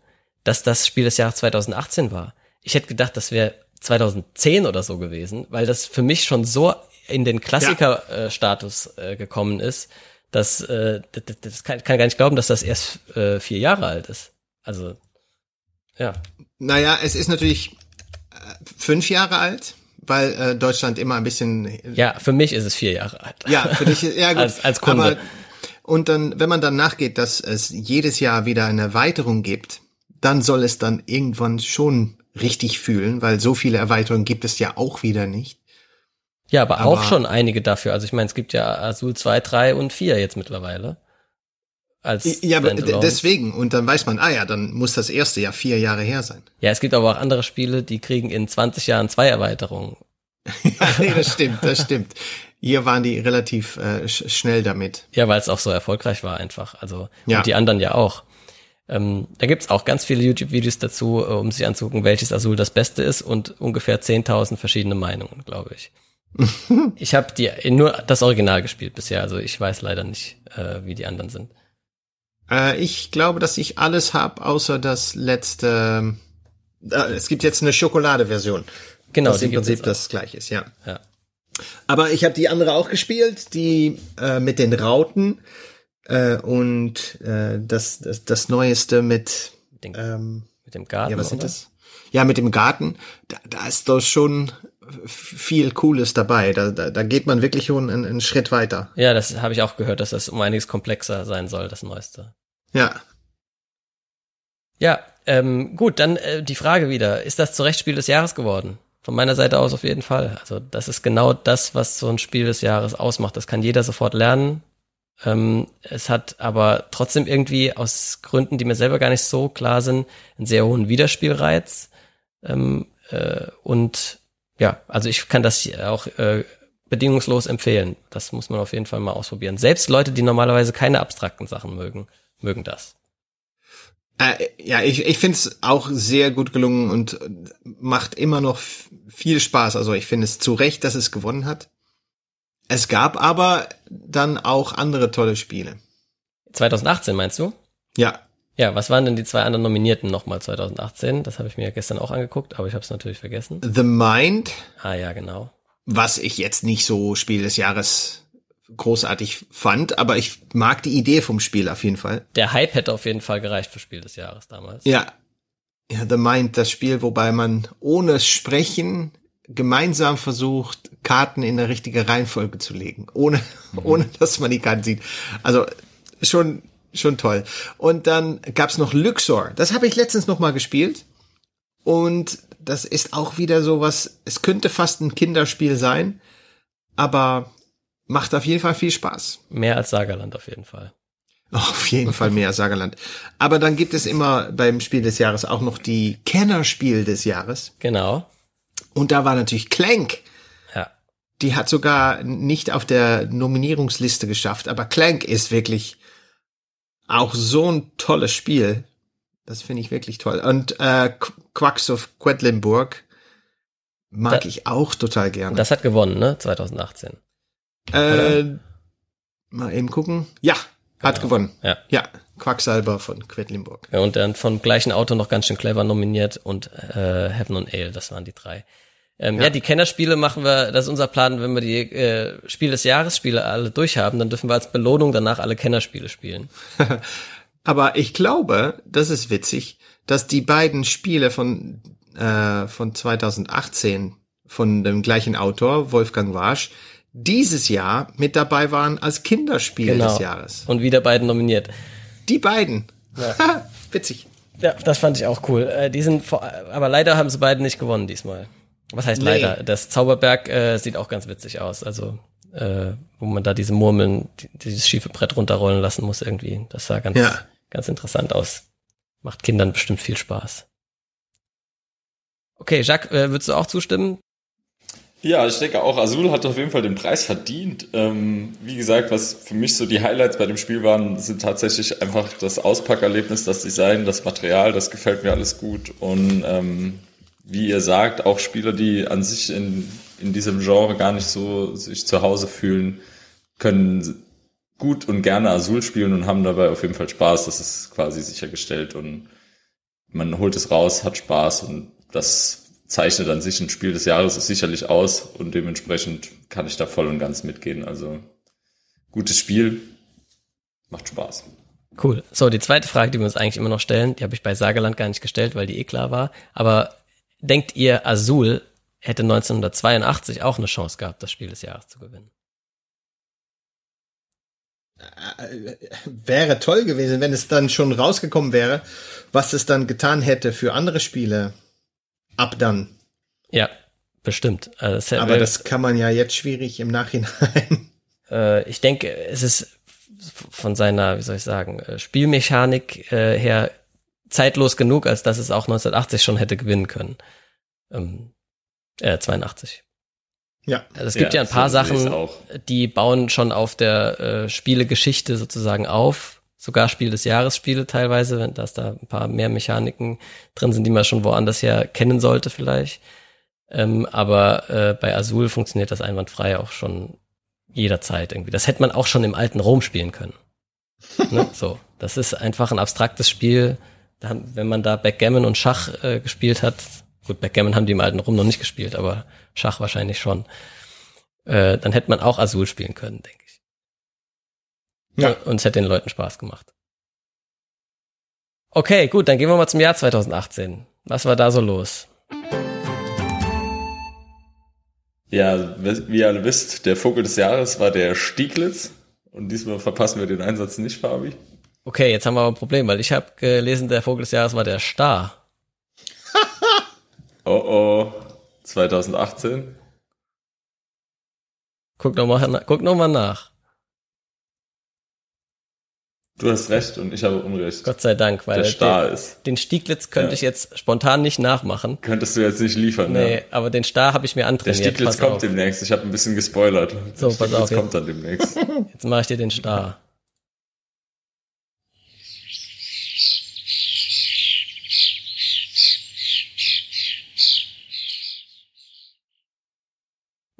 dass das Spiel des Jahres 2018 war. Ich hätte gedacht, das wäre 2010 oder so gewesen, weil das für mich schon so in den Klassiker-Status ja. äh, gekommen ist, dass äh, das, das kann, kann gar nicht glauben, dass das erst äh, vier Jahre alt ist. Also ja. Naja, es ist natürlich äh, fünf Jahre alt weil äh, Deutschland immer ein bisschen. Ja, für mich ist es vier Jahre alt. Ja, für dich, ja gut. als, als Kunde. Aber, und dann, wenn man dann nachgeht, dass es jedes Jahr wieder eine Erweiterung gibt, dann soll es dann irgendwann schon richtig fühlen, weil so viele Erweiterungen gibt es ja auch wieder nicht. Ja, aber, aber auch schon einige dafür. Also ich meine, es gibt ja Azul 2, 3 und 4 jetzt mittlerweile. Als ja, aber deswegen. Und dann weiß man, ah ja, dann muss das erste ja vier Jahre her sein. Ja, es gibt aber auch andere Spiele, die kriegen in 20 Jahren zwei Erweiterungen. ja, nee, das stimmt, das stimmt. Hier waren die relativ äh, sch schnell damit. Ja, weil es auch so erfolgreich war einfach. Also ja. und die anderen ja auch. Ähm, da gibt's auch ganz viele YouTube-Videos dazu, äh, um sich anzugucken, welches Azul das Beste ist und ungefähr 10.000 verschiedene Meinungen, glaube ich. ich habe die nur das Original gespielt bisher, also ich weiß leider nicht, äh, wie die anderen sind. Äh, ich glaube, dass ich alles habe, außer das letzte. Äh, es gibt jetzt eine Schokoladeversion. Genau, das im Prinzip das gleiche ist, ja. ja. Aber ich habe die andere auch gespielt, die äh, mit den Rauten äh, und äh, das, das das neueste mit den, ähm, mit dem Garten. Ja, was sind das? Ja, mit dem Garten. Da, da ist doch schon viel Cooles dabei. Da, da, da geht man wirklich schon einen, einen Schritt weiter. Ja, das habe ich auch gehört, dass das um einiges komplexer sein soll, das Neueste. Ja. Ja, ähm, gut, dann äh, die Frage wieder. Ist das zu Recht Spiel des Jahres geworden? Von meiner Seite aus auf jeden Fall. Also das ist genau das, was so ein Spiel des Jahres ausmacht. Das kann jeder sofort lernen. Ähm, es hat aber trotzdem irgendwie aus Gründen, die mir selber gar nicht so klar sind, einen sehr hohen Wiederspielreiz. Ähm, äh, und ja, also ich kann das auch äh, bedingungslos empfehlen. Das muss man auf jeden Fall mal ausprobieren. Selbst Leute, die normalerweise keine abstrakten Sachen mögen, mögen das. Äh, ja, ich, ich finde es auch sehr gut gelungen und macht immer noch viel Spaß. Also ich finde es zu Recht, dass es gewonnen hat. Es gab aber dann auch andere tolle Spiele. 2018 meinst du? Ja. Ja, was waren denn die zwei anderen Nominierten nochmal 2018? Das habe ich mir gestern auch angeguckt, aber ich habe es natürlich vergessen. The Mind. Ah ja, genau. Was ich jetzt nicht so Spiel des Jahres großartig fand, aber ich mag die Idee vom Spiel auf jeden Fall. Der Hype hätte auf jeden Fall gereicht für Spiel des Jahres damals. Ja. Ja, The Mind, das Spiel, wobei man ohne Sprechen gemeinsam versucht, Karten in der richtige Reihenfolge zu legen, ohne, mhm. ohne dass man die Karten sieht. Also schon schon toll. Und dann gab's noch Luxor. Das habe ich letztens noch mal gespielt. Und das ist auch wieder so was, es könnte fast ein Kinderspiel sein, aber macht auf jeden Fall viel Spaß. Mehr als Sagerland auf jeden Fall. Auf jeden Fall mehr als Sagerland. Aber dann gibt es immer beim Spiel des Jahres auch noch die Kennerspiel des Jahres. Genau. Und da war natürlich Clank. Ja. Die hat sogar nicht auf der Nominierungsliste geschafft, aber Clank ist wirklich auch so ein tolles Spiel. Das finde ich wirklich toll. Und äh, Quacks of Quedlinburg mag da, ich auch total gerne. Das hat gewonnen, ne? 2018. Äh, mal eben gucken. Ja, hat genau. gewonnen. Ja. Ja, Quacksalber von Quedlinburg. Ja, und dann vom gleichen Auto noch ganz schön clever nominiert und äh, Heaven on Ale, das waren die drei. Ähm, ja. ja. die Kennerspiele machen wir, das ist unser Plan, wenn wir die äh, Spiel des Jahres Spiele alle durchhaben, dann dürfen wir als Belohnung danach alle Kennerspiele spielen. Aber ich glaube, das ist witzig, dass die beiden Spiele von, äh, von 2018 von dem gleichen Autor, Wolfgang Warsch, dieses Jahr mit dabei waren als Kinderspiel genau. des Jahres. Und wieder beiden nominiert. Die beiden. Ja. witzig. Ja, das fand ich auch cool. Äh, die sind, vor, aber leider haben sie beide nicht gewonnen diesmal. Was heißt Nee. leider? Das Zauberberg äh, sieht auch ganz witzig aus. Also, äh, wo man da diese Murmeln, die, dieses schiefe Brett runterrollen lassen muss irgendwie. Das sah ganz, Ja. ganz interessant aus. Macht Kindern bestimmt viel Spaß. Okay, Jacques, äh, würdest du auch zustimmen? Ja, ich denke auch, Azul hat auf jeden Fall den Preis verdient. Ähm, wie gesagt, was für mich so die Highlights bei dem Spiel waren, sind tatsächlich einfach das Auspackerlebnis, das Design, das Material, das gefällt mir alles gut. Und ähm, wie ihr sagt, auch Spieler, die an sich in, in diesem Genre gar nicht so sich zu Hause fühlen, können gut und gerne Azul spielen und haben dabei auf jeden Fall Spaß. Das ist quasi sichergestellt und man holt es raus, hat Spaß und das zeichnet an sich ein Spiel des Jahres sicherlich aus und dementsprechend kann ich da voll und ganz mitgehen. Also gutes Spiel, macht Spaß. Cool. So, die zweite Frage, die wir uns eigentlich immer noch stellen, die habe ich bei Sagerland gar nicht gestellt, weil die eh klar war. Aber denkt ihr, Azul hätte 1982 auch eine Chance gehabt, das Spiel des Jahres zu gewinnen? Wäre toll gewesen, wenn es dann schon rausgekommen wäre, was es dann getan hätte für andere Spiele. Ab dann. Ja, bestimmt. Also hätte- Aber das kann man ja jetzt schwierig im Nachhinein. äh, ich denke, es ist von seiner, wie soll ich sagen, äh, Spielmechanik äh, her zeitlos genug, als dass es auch 1980 schon hätte gewinnen können. Ähm, äh, 82. Ja. Also es gibt ja, ein paar so Sachen, auch. die bauen schon auf der äh, Spielegeschichte sozusagen auf. Sogar Spiel des Jahres Spiele teilweise, wenn dass da ein paar mehr Mechaniken drin sind, die man schon woanders her kennen sollte vielleicht. Ähm, aber äh, bei Azul funktioniert das einwandfrei auch schon jederzeit irgendwie. Das hätte man auch schon im alten Rom spielen können. ne? So, das ist einfach ein abstraktes Spiel. Wenn man da Backgammon und Schach äh, gespielt hat, gut, Backgammon haben die im alten Rom noch nicht gespielt, aber Schach wahrscheinlich schon. Äh, dann hätte man auch Azul spielen können, denke ich. Ja. Und es hätte den Leuten Spaß gemacht. Okay, gut, dann gehen wir mal zum Jahr 2018. Was war da so los? Ja, wie ihr alle wisst, der Vogel des Jahres war der Stieglitz. Und diesmal verpassen wir den Einsatz nicht, Fabi. Okay, jetzt haben wir aber ein Problem, weil ich habe gelesen, der Vogel des Jahres war der Star. Oh oh, 2018. Guck noch mal, guck noch mal nach. Du hast recht und ich habe Unrecht. Gott sei Dank, weil der Star den, ist. den Stieglitz könnte Ja. ich jetzt spontan nicht nachmachen. Könntest du jetzt nicht liefern, Nee, ja. aber den Star habe ich mir Der antrainiert. Stieglitz Pass kommt auf. demnächst. Ich habe ein bisschen gespoilert. So, der pass Stieglitz auf, kommt dann demnächst. Jetzt mache ich dir den Star.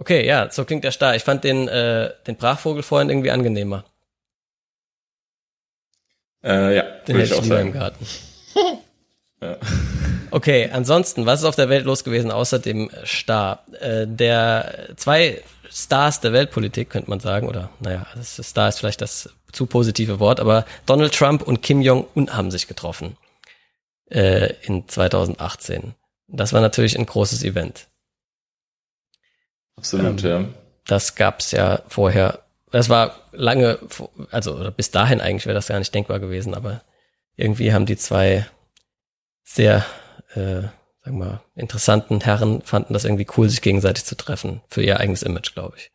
Okay, ja, so klingt der Star. Ich fand den, äh, den Brachvogel vorhin irgendwie angenehmer. äh, ja, Den hätte ich ich auch lieber im sagen. Garten. Ja. Okay, ansonsten, was ist auf der Welt los gewesen außer dem Star? Äh, der zwei Stars der Weltpolitik, könnte man sagen, oder naja, das Star ist vielleicht das zu positive Wort, aber Donald Trump und Kim Jong-un haben sich getroffen äh, in 2018. Das war natürlich ein großes Event. Absolut, ja. Das gab's ja vorher. Das war lange, also bis dahin eigentlich wäre das gar nicht denkbar gewesen, aber irgendwie haben die zwei sehr, äh, sagen wir mal, interessanten Herren fanden das irgendwie cool, sich gegenseitig zu treffen für ihr eigenes Image, glaube ich.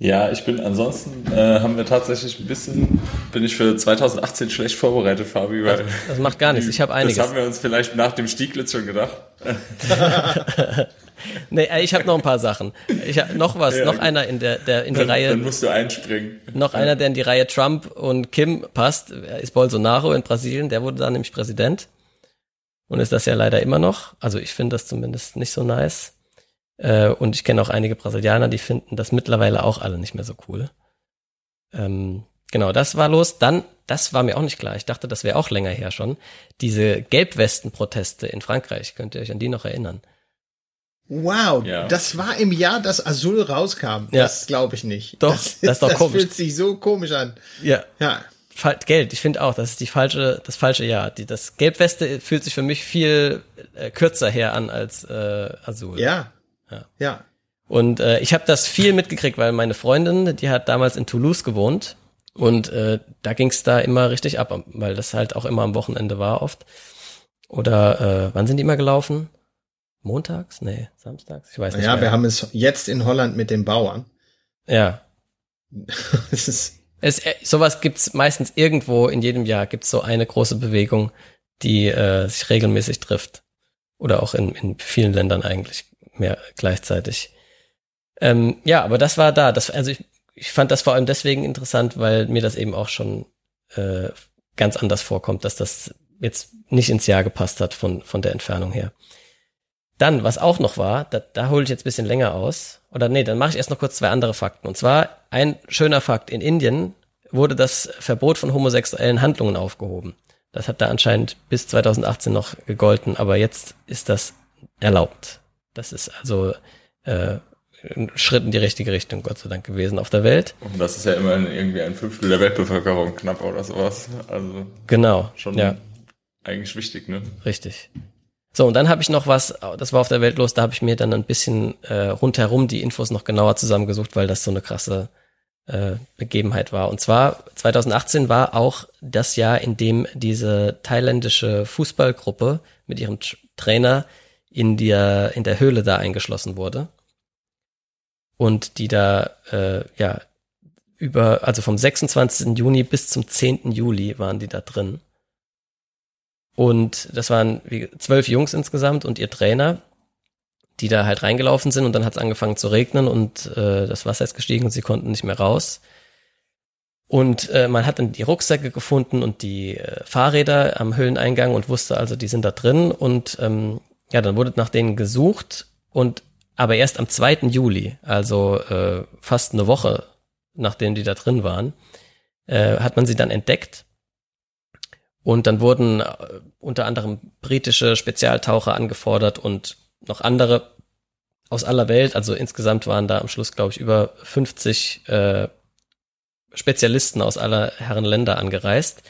Ja, ich bin ansonsten äh, haben wir tatsächlich ein bisschen bin ich für 2018 schlecht vorbereitet, Fabi, weil Das macht gar nichts. Ich habe einiges. Das haben wir uns vielleicht nach dem Stieglitz schon gedacht. Nee, äh, ich habe noch ein paar Sachen. Ich hab noch was, Ja, noch einer in der, der in die Dann, Reihe dann musst du einspringen. Noch einer, der in die Reihe Trump und Kim passt, ist Bolsonaro in Brasilien. Der wurde da nämlich Präsident. Und ist das ja leider immer noch. Also ich finde das zumindest nicht so nice. Äh, und ich kenne auch einige Brasilianer, die finden das mittlerweile auch alle nicht mehr so cool. Ähm, genau, das war los. Dann, das war mir auch nicht klar. Ich dachte, das wäre auch länger her schon. Diese Gelbwesten-Proteste in Frankreich. Könnt ihr euch an die noch erinnern? Wow, Ja. das war im Jahr, dass Azul rauskam. Ja. Das glaube ich nicht. Doch, das ist doch das komisch. fühlt sich so komisch an. Ja, Ja. Geld, ich finde auch, das ist die falsche, das falsche Jahr. Die, das Gelbweste fühlt sich für mich viel äh, kürzer her an als äh, Azul. Ja. Ja. Ja. Und äh, ich habe das viel mitgekriegt, weil meine Freundin, die hat damals in Toulouse gewohnt und äh, da ging's da immer richtig ab, weil das halt auch immer am Wochenende war oft. Oder äh, wann sind die immer gelaufen? Montags? Nee, samstags? Ich weiß nicht. Ja, mehr. wir haben es jetzt in Holland mit den Bauern. Ja. Es ist, Es, äh, sowas gibt's meistens irgendwo in jedem Jahr gibt's so eine große Bewegung, die äh, sich regelmäßig trifft. Oder auch in, in vielen Ländern eigentlich mehr gleichzeitig. Ähm, ja, aber das war da. Das, also ich, ich fand das vor allem deswegen interessant, weil mir das eben auch schon äh, ganz anders vorkommt, dass das jetzt nicht ins Jahr gepasst hat von, von der Entfernung her. Dann, was auch noch war, da, da hole ich jetzt ein bisschen länger aus. Oder nee, dann mache ich erst noch kurz zwei andere Fakten. Und zwar ein schöner Fakt. In Indien wurde das Verbot von homosexuellen Handlungen aufgehoben. Das hat da anscheinend bis 2018 noch gegolten, aber jetzt ist das erlaubt. Das ist also äh, ein Schritt in die richtige Richtung, Gott sei Dank, gewesen auf der Welt. Und das ist ja immerhin irgendwie ein Fünftel der Weltbevölkerung knapp oder sowas. Also Genau. schon Ja, eigentlich wichtig, ne? richtig. So, und dann habe ich noch was, das war auf der Welt los, da habe ich mir dann ein bisschen äh, rundherum die Infos noch genauer zusammengesucht, weil das so eine krasse äh, Begebenheit war. Und zwar 2018 war auch das Jahr, in dem diese thailändische Fußballgruppe mit ihrem Trainer in der, in der Höhle da eingeschlossen wurde. Und die da, äh, ja, über, also vom 26. Juni bis zum 10. Juli waren die da drin. Und das waren wie, zwölf Jungs insgesamt und ihr Trainer, die da halt reingelaufen sind und dann hat es angefangen zu regnen und äh, das Wasser ist gestiegen und sie konnten nicht mehr raus. Und äh, man hat dann die Rucksäcke gefunden und die äh, Fahrräder am Höhleneingang und wusste also, die sind da drin. Und ähm, ja, dann wurde nach denen gesucht und aber erst am 2. Juli, also äh, fast eine Woche nachdem die da drin waren, äh, hat man sie dann entdeckt. Und dann wurden äh, unter anderem britische Spezialtaucher angefordert und noch andere aus aller Welt. Also insgesamt waren da am Schluss, glaube ich, über 50 äh, Spezialisten aus aller Herren Länder angereist.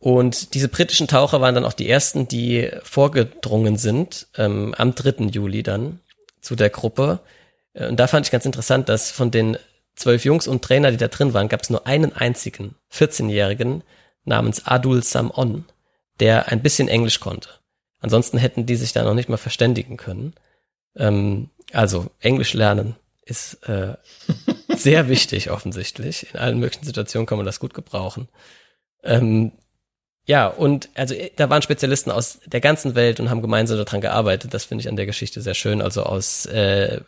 Und diese britischen Taucher waren dann auch die ersten, die vorgedrungen sind, ähm, am 3. Juli dann zu der Gruppe. Äh, Und da fand ich ganz interessant, dass von den zwölf Jungs und Trainer, die da drin waren, gab es nur einen einzigen 14-Jährigen namens Adul Samon, der ein bisschen Englisch konnte. Ansonsten hätten die sich da noch nicht mal verständigen können. Ähm, also Englisch lernen ist äh, sehr wichtig offensichtlich. In allen möglichen Situationen kann man das gut gebrauchen. Ähm, ja, und also äh, da waren Spezialisten aus der ganzen Welt und haben gemeinsam daran gearbeitet. Das finde ich an der Geschichte sehr schön. Also aus äh, äh,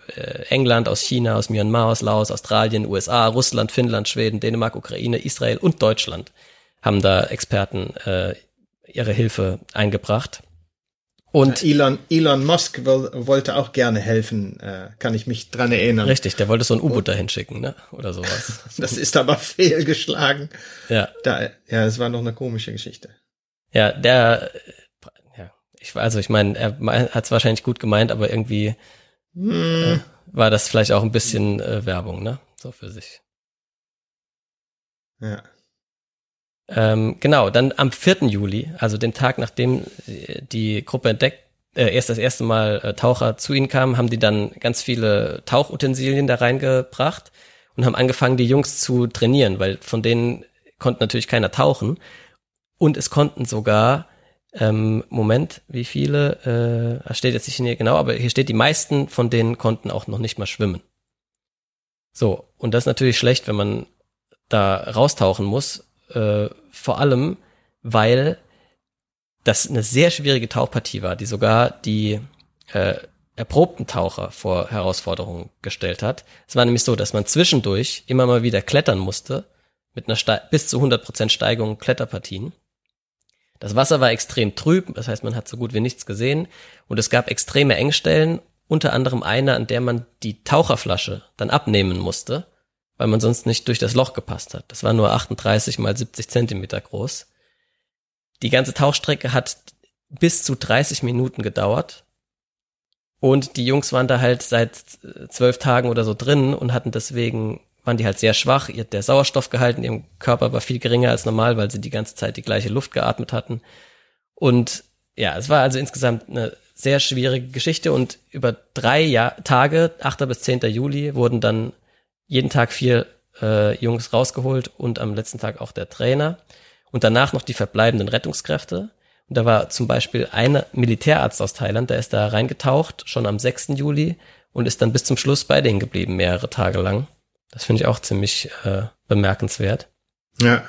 England, aus China, aus Myanmar, aus Laos, Australien, USA, Russland, Finnland, Schweden, Dänemark, Ukraine, Israel und Deutschland haben da Experten äh, ihre Hilfe eingebracht. Und Elon, Elon Musk will, wollte auch gerne helfen, äh, kann ich mich dran erinnern. richtig, der wollte so ein U-Boot dahin schicken, ne? Oder sowas. Das ist aber fehlgeschlagen. Ja. Da, ja, es war noch eine komische Geschichte. Ja, der, äh, ja, ich, also ich meine, er hat es wahrscheinlich gut gemeint, aber irgendwie Hm, war das vielleicht auch ein bisschen äh, Werbung, ne? So für sich. ja. Ähm, genau, dann am 4. Juli, also den Tag, nachdem äh, die Gruppe entdeckt, äh, erst das erste Mal äh, Taucher zu ihnen kamen, haben die dann ganz viele Tauchutensilien da reingebracht und haben angefangen, die Jungs zu trainieren, weil von denen konnte natürlich keiner tauchen. Und es konnten sogar, ähm, Moment, wie viele, äh, steht jetzt nicht hier genau, aber hier steht, die meisten von denen konnten auch noch nicht mal schwimmen. So, und das ist natürlich schlecht, wenn man da raustauchen muss, äh, vor allem, weil das eine sehr schwierige Tauchpartie war, die sogar die äh, erprobten Taucher vor Herausforderungen gestellt hat. Es war nämlich so, dass man zwischendurch immer mal wieder klettern musste, mit einer Ste bis zu 100% Steigung Kletterpartien. Das Wasser war extrem trüb, das heißt, man hat so gut wie nichts gesehen und es gab extreme Engstellen, unter anderem eine, an der man die Taucherflasche dann abnehmen musste, weil man sonst nicht durch das Loch gepasst hat. Das war nur 38 mal 70 Zentimeter groß. Die ganze Tauchstrecke hat bis zu 30 Minuten gedauert. Und die Jungs waren da halt seit zwölf Tagen oder so drin und hatten deswegen, waren die halt sehr schwach. Ihr, der Sauerstoffgehalt in ihrem Körper war viel geringer als normal, weil sie die ganze Zeit die gleiche Luft geatmet hatten. Und ja, es war also insgesamt eine sehr schwierige Geschichte und über drei Jahr, Tage, 8. bis 10. Juli, wurden dann jeden Tag vier äh, Jungs rausgeholt und am letzten Tag auch der Trainer und danach noch die verbleibenden Rettungskräfte. Und da war zum Beispiel ein Militärarzt aus Thailand, der ist da reingetaucht, schon am 6. Juli und ist dann bis zum Schluss bei denen geblieben, mehrere Tage lang. Das finde ich auch ziemlich äh, bemerkenswert. Ja.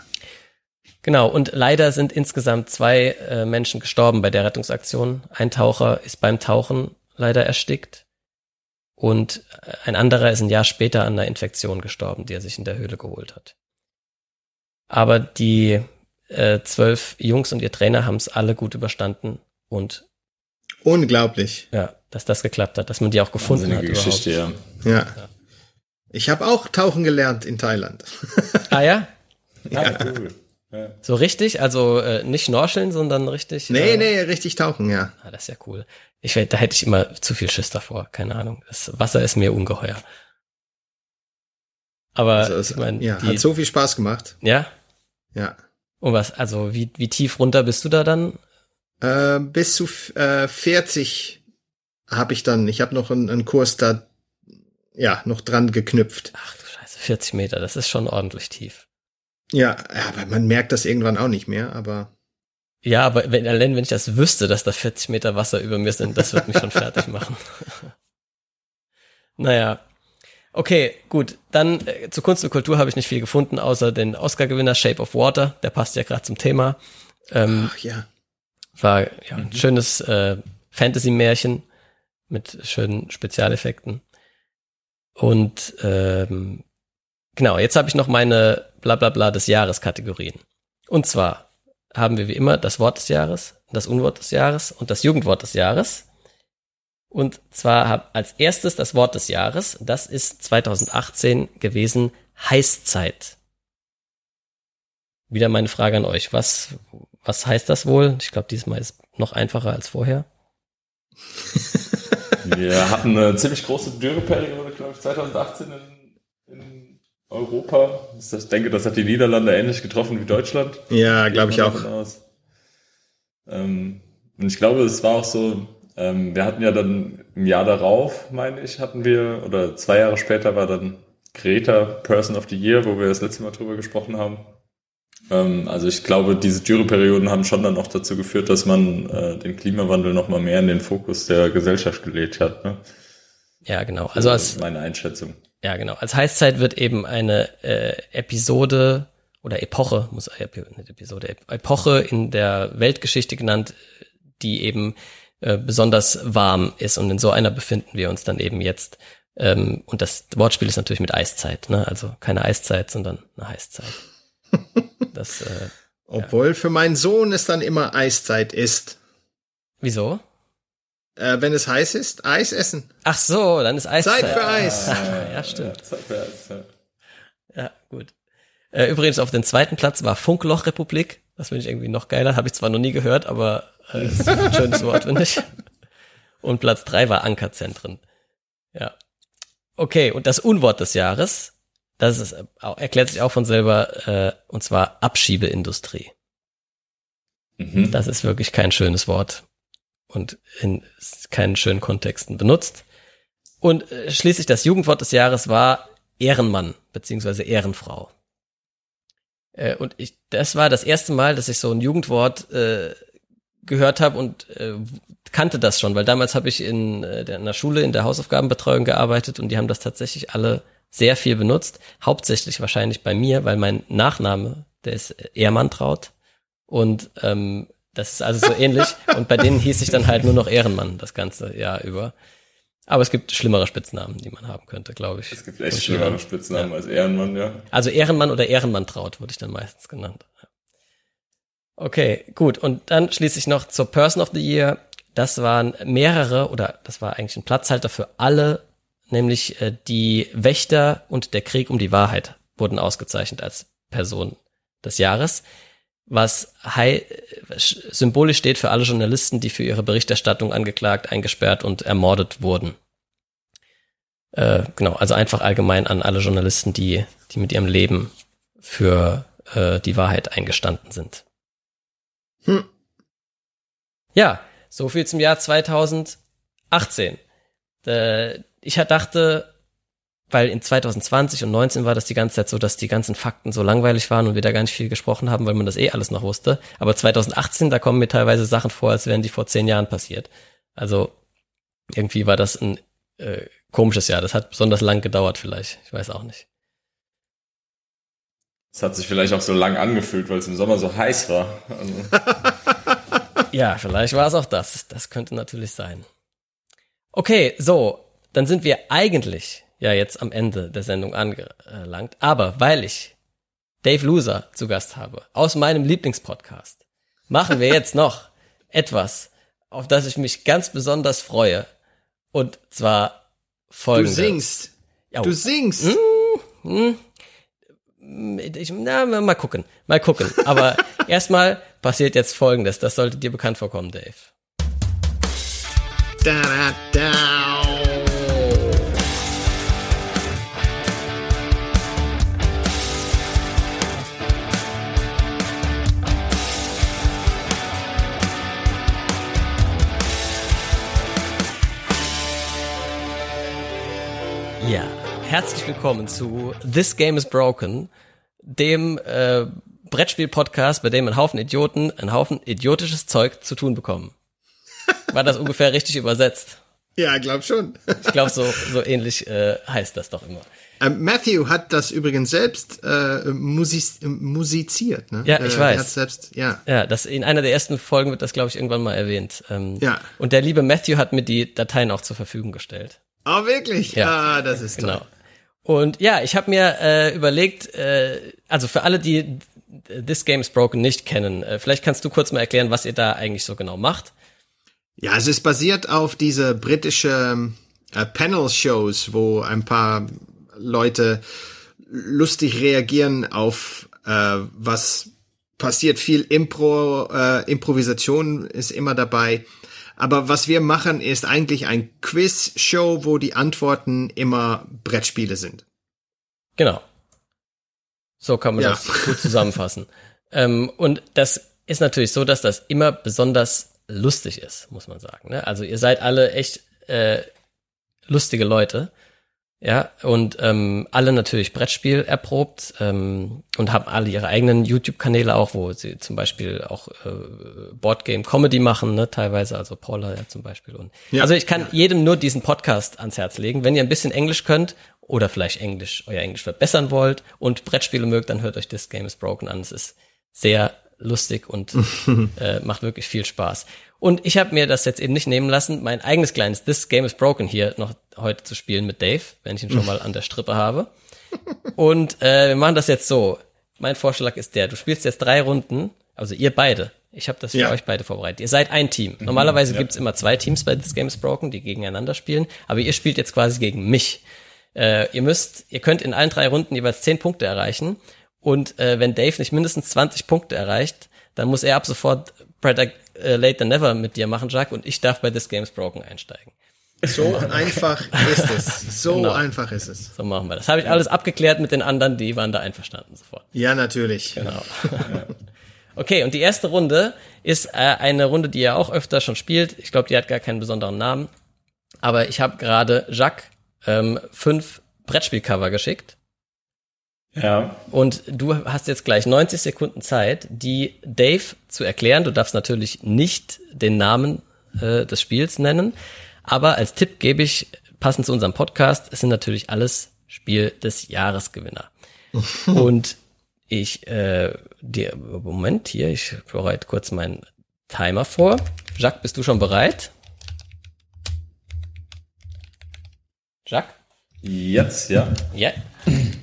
Genau, und leider sind insgesamt zwei äh, Menschen gestorben bei der Rettungsaktion. Ein Taucher ist beim Tauchen leider erstickt und ein anderer ist ein Jahr später an einer Infektion gestorben, die er sich in der Höhle geholt hat. Aber die äh, zwölf Jungs und ihr Trainer haben es alle gut überstanden und unglaublich. Ja, dass das geklappt hat, dass man die auch gefunden hat. Geschichte, ja. ja. ja. Ich habe auch tauchen gelernt in Thailand. Ah ja? ja, cool. Ja. So richtig, also äh, nicht schnorcheln, sondern richtig. Nee, äh, nee, richtig tauchen, ja. Ah, das ist ja cool. Ich da hätte ich immer zu viel Schiss davor, keine Ahnung. Das Wasser ist mir ungeheuer. Aber also es, ich mein, ja, die, hat so viel Spaß gemacht. Ja? Ja. Und was, also wie, wie tief runter bist du da dann? Äh, bis zu äh, 40 habe ich dann. Ich habe noch einen, einen Kurs da ja noch dran geknüpft. Ach du Scheiße, 40 Meter, das ist schon ordentlich tief. Ja, aber man merkt das irgendwann auch nicht mehr, aber. Ja, aber wenn, allein wenn ich das wüsste, dass da 40 Meter Wasser über mir sind, das wird mich schon fertig machen. naja. Okay, gut. Dann äh, zu Kunst und Kultur habe ich nicht viel gefunden, außer den Oscar-Gewinner Shape of Water. Der passt ja gerade zum Thema. Ähm, Ach ja. War ja ein mhm. schönes äh, Fantasy-Märchen mit schönen Spezialeffekten. Und ähm, genau, jetzt habe ich noch meine Blablabla des Jahres Kategorien. Und zwar haben wir wie immer das Wort des Jahres, das Unwort des Jahres und das Jugendwort des Jahres. Und zwar als erstes das Wort des Jahres. Das ist 2018 gewesen Heißzeit. Wieder meine Frage an euch. Was, was heißt das wohl? Ich glaube, diesmal ist noch einfacher als vorher. Wir hatten eine ziemlich große Dürreperiode, glaube ich, 2018 in, in Europa. Ich denke, das hat die Niederlande ähnlich getroffen wie Deutschland. Ja, glaube ich auch. Ähm, und ich glaube, es war auch so, ähm, wir hatten ja dann im Jahr darauf, meine ich, hatten wir, oder zwei Jahre später war dann Greta Person of the Year, wo wir das letzte Mal drüber gesprochen haben. Ähm, also ich glaube, diese Dürreperioden haben schon dann auch dazu geführt, dass man äh, den Klimawandel nochmal mehr in den Fokus der Gesellschaft gelegt hat. Ne? Ja, genau. Also als meine Einschätzung. Ja, genau. Als Heißzeit wird eben eine äh, Episode oder Epoche, muss nicht Episode, Epoche in der Weltgeschichte genannt, die eben äh, besonders warm ist. Und in so einer befinden wir uns dann eben jetzt. Ähm, und das Wortspiel ist natürlich mit Eiszeit, ne? Also keine Eiszeit, sondern eine Heißzeit. Das, äh, Obwohl ja. für meinen Sohn es dann immer Eiszeit ist. Wieso? Äh, wenn es heiß ist, Eis essen. Ach so, dann ist Eiszeit. Zeit für Eis. Ah, ja, stimmt. Zeit für Eis, ja. ja, gut. Äh, übrigens auf dem zweiten Platz war Funklochrepublik. Das finde ich irgendwie noch geiler. Habe ich zwar noch nie gehört, aber äh, ist ein schönes Wort, finde ich. Und Platz drei war Ankerzentren. Ja. Okay, und das Unwort des Jahres das ist, erklärt sich auch von selber, äh, und zwar Abschiebeindustrie. Mhm. Das ist wirklich kein schönes Wort und in keinen schönen Kontexten benutzt. Und äh, schließlich das Jugendwort des Jahres war Ehrenmann beziehungsweise Ehrenfrau. Äh, und ich, das war das erste Mal, dass ich so ein Jugendwort äh, gehört habe und äh, kannte das schon, weil damals habe ich in, äh, in der Schule in der Hausaufgabenbetreuung gearbeitet und die haben das tatsächlich alle sehr viel benutzt, hauptsächlich wahrscheinlich bei mir, weil mein Nachname, der ist Ehrmantraut und ähm, das ist also so ähnlich und bei denen hieß ich dann halt nur noch Ehrenmann das ganze Jahr über. Aber es gibt schlimmere Spitznamen, die man haben könnte, glaube ich. Es gibt echt schlimmere Spitznamen ja. als Ehrenmann, ja. Also Ehrenmann oder Ehrenmanntraut wurde ich dann meistens genannt. Okay, gut. Und dann schließe ich noch zur Person of the Year. Das waren mehrere, oder das war eigentlich ein Platzhalter für alle nämlich äh, die Wächter und der Krieg um die Wahrheit wurden ausgezeichnet als Person des Jahres, was symbolisch steht für alle Journalisten, die für ihre Berichterstattung angeklagt, eingesperrt und ermordet wurden. Äh, genau, also einfach allgemein an alle Journalisten, die, die mit ihrem Leben für äh, die Wahrheit eingestanden sind. Hm. Ja, so viel zum Jahr 2018. Äh, ich dachte, weil in 2020 und 19 war das die ganze Zeit so, dass die ganzen Fakten so langweilig waren und wir da gar nicht viel gesprochen haben, weil man das eh alles noch wusste. Aber 2018, da kommen mir teilweise Sachen vor, als wären die vor zehn Jahren passiert. Also irgendwie war das ein äh, komisches Jahr. Das hat besonders lang gedauert vielleicht. Ich weiß auch nicht. Es hat sich vielleicht auch so lang angefühlt, weil es im Sommer so heiß war. Also. ja, vielleicht war es auch das. Das könnte natürlich sein. Okay, so, dann sind wir eigentlich ja jetzt am Ende der Sendung angelangt. Aber weil ich Dave Loser zu Gast habe, aus meinem Lieblingspodcast, machen wir jetzt noch etwas, auf das ich mich ganz besonders freue. Und zwar folgendes. Du singst. Ja, du singst. Mm, mm, ich, na, mal gucken, mal gucken. Aber erstmal passiert jetzt Folgendes. Das sollte dir bekannt vorkommen, Dave. Da, da, da. Ja, herzlich willkommen zu This Game is Broken, dem äh, Brettspiel-Podcast, bei dem ein Haufen Idioten ein Haufen idiotisches Zeug zu tun bekommen. War das ungefähr richtig übersetzt? Ja, glaub schon. ich glaube, so, so ähnlich äh, heißt das doch immer. Ähm, Matthew hat das übrigens selbst äh, musiz musiziert. Ne? Ja, ich äh, weiß. Hat selbst, ja. ja, das in einer der ersten Folgen wird das, glaube ich, irgendwann mal erwähnt. Ähm, ja. Und der liebe Matthew hat mir die Dateien auch zur Verfügung gestellt. Oh, wirklich? Ja, ah, das ist genau. Und ja, ich habe mir äh, überlegt, äh, also für alle, die This Game is Broken nicht kennen, äh, vielleicht kannst du kurz mal erklären, was ihr da eigentlich so genau macht. Ja, es ist basiert auf diese britische äh, Panel-Shows, wo ein paar Leute lustig reagieren auf äh, was passiert. Viel Impro, äh, Improvisation ist immer dabei. Aber was wir machen, ist eigentlich ein Quiz-Show, wo die Antworten immer Brettspiele sind. Genau. So kann man ja. das gut zusammenfassen. ähm, und das ist natürlich so, dass das immer besonders lustig ist, muss man sagen. Ne? Also ihr seid alle echt äh, lustige Leute. Ja, und ähm, alle natürlich Brettspiel erprobt ähm, und haben alle ihre eigenen YouTube-Kanäle auch, wo sie zum Beispiel auch äh, Boardgame Comedy machen, ne, teilweise, also Paula ja zum Beispiel. Und ja. also ich kann jedem nur diesen Podcast ans Herz legen. Wenn ihr ein bisschen Englisch könnt oder vielleicht Englisch, euer Englisch verbessern wollt und Brettspiele mögt, dann hört euch This Game is Broken an. Es ist sehr lustig und äh, macht wirklich viel Spaß. Und ich habe mir das jetzt eben nicht nehmen lassen, mein eigenes kleines This Game is Broken hier noch heute zu spielen mit Dave, wenn ich ihn schon mal an der Strippe habe. Und äh, wir machen das jetzt so. Mein Vorschlag ist der, du spielst jetzt drei Runden, also ihr beide. Ich habe das für ja. euch beide vorbereitet. Ihr seid ein Team. Mhm. Normalerweise ja. gibt's immer zwei Teams bei This Game is Broken, die gegeneinander spielen, aber ihr spielt jetzt quasi gegen mich. Äh, ihr müsst, ihr könnt in allen drei Runden jeweils zehn Punkte erreichen. Und äh, wenn Dave nicht mindestens 20 Punkte erreicht, dann muss er ab sofort Better äh, Late Than Never mit dir machen, Jack, und ich darf bei This Games Broken einsteigen. So einfach ist es. So genau. einfach ist es. So machen wir das. Habe ich alles abgeklärt mit den anderen, die waren da einverstanden sofort. Ja, natürlich. Genau. okay, und die erste Runde ist äh, eine Runde, die ihr auch öfter schon spielt. Ich glaube, die hat gar keinen besonderen Namen. Aber ich habe gerade Jacques ähm, fünf Brettspielcover geschickt. Ja. Und du hast jetzt gleich 90 Sekunden Zeit, die Dave zu erklären. Du darfst natürlich nicht den Namen äh, des Spiels nennen, aber als Tipp gebe ich, passend zu unserem Podcast, es sind natürlich alles Spiel des Jahresgewinner. Und ich, äh, dir, Moment hier, ich bereite kurz meinen Timer vor. Jacques, bist du schon bereit? Jacques? Jetzt, ja. Ja.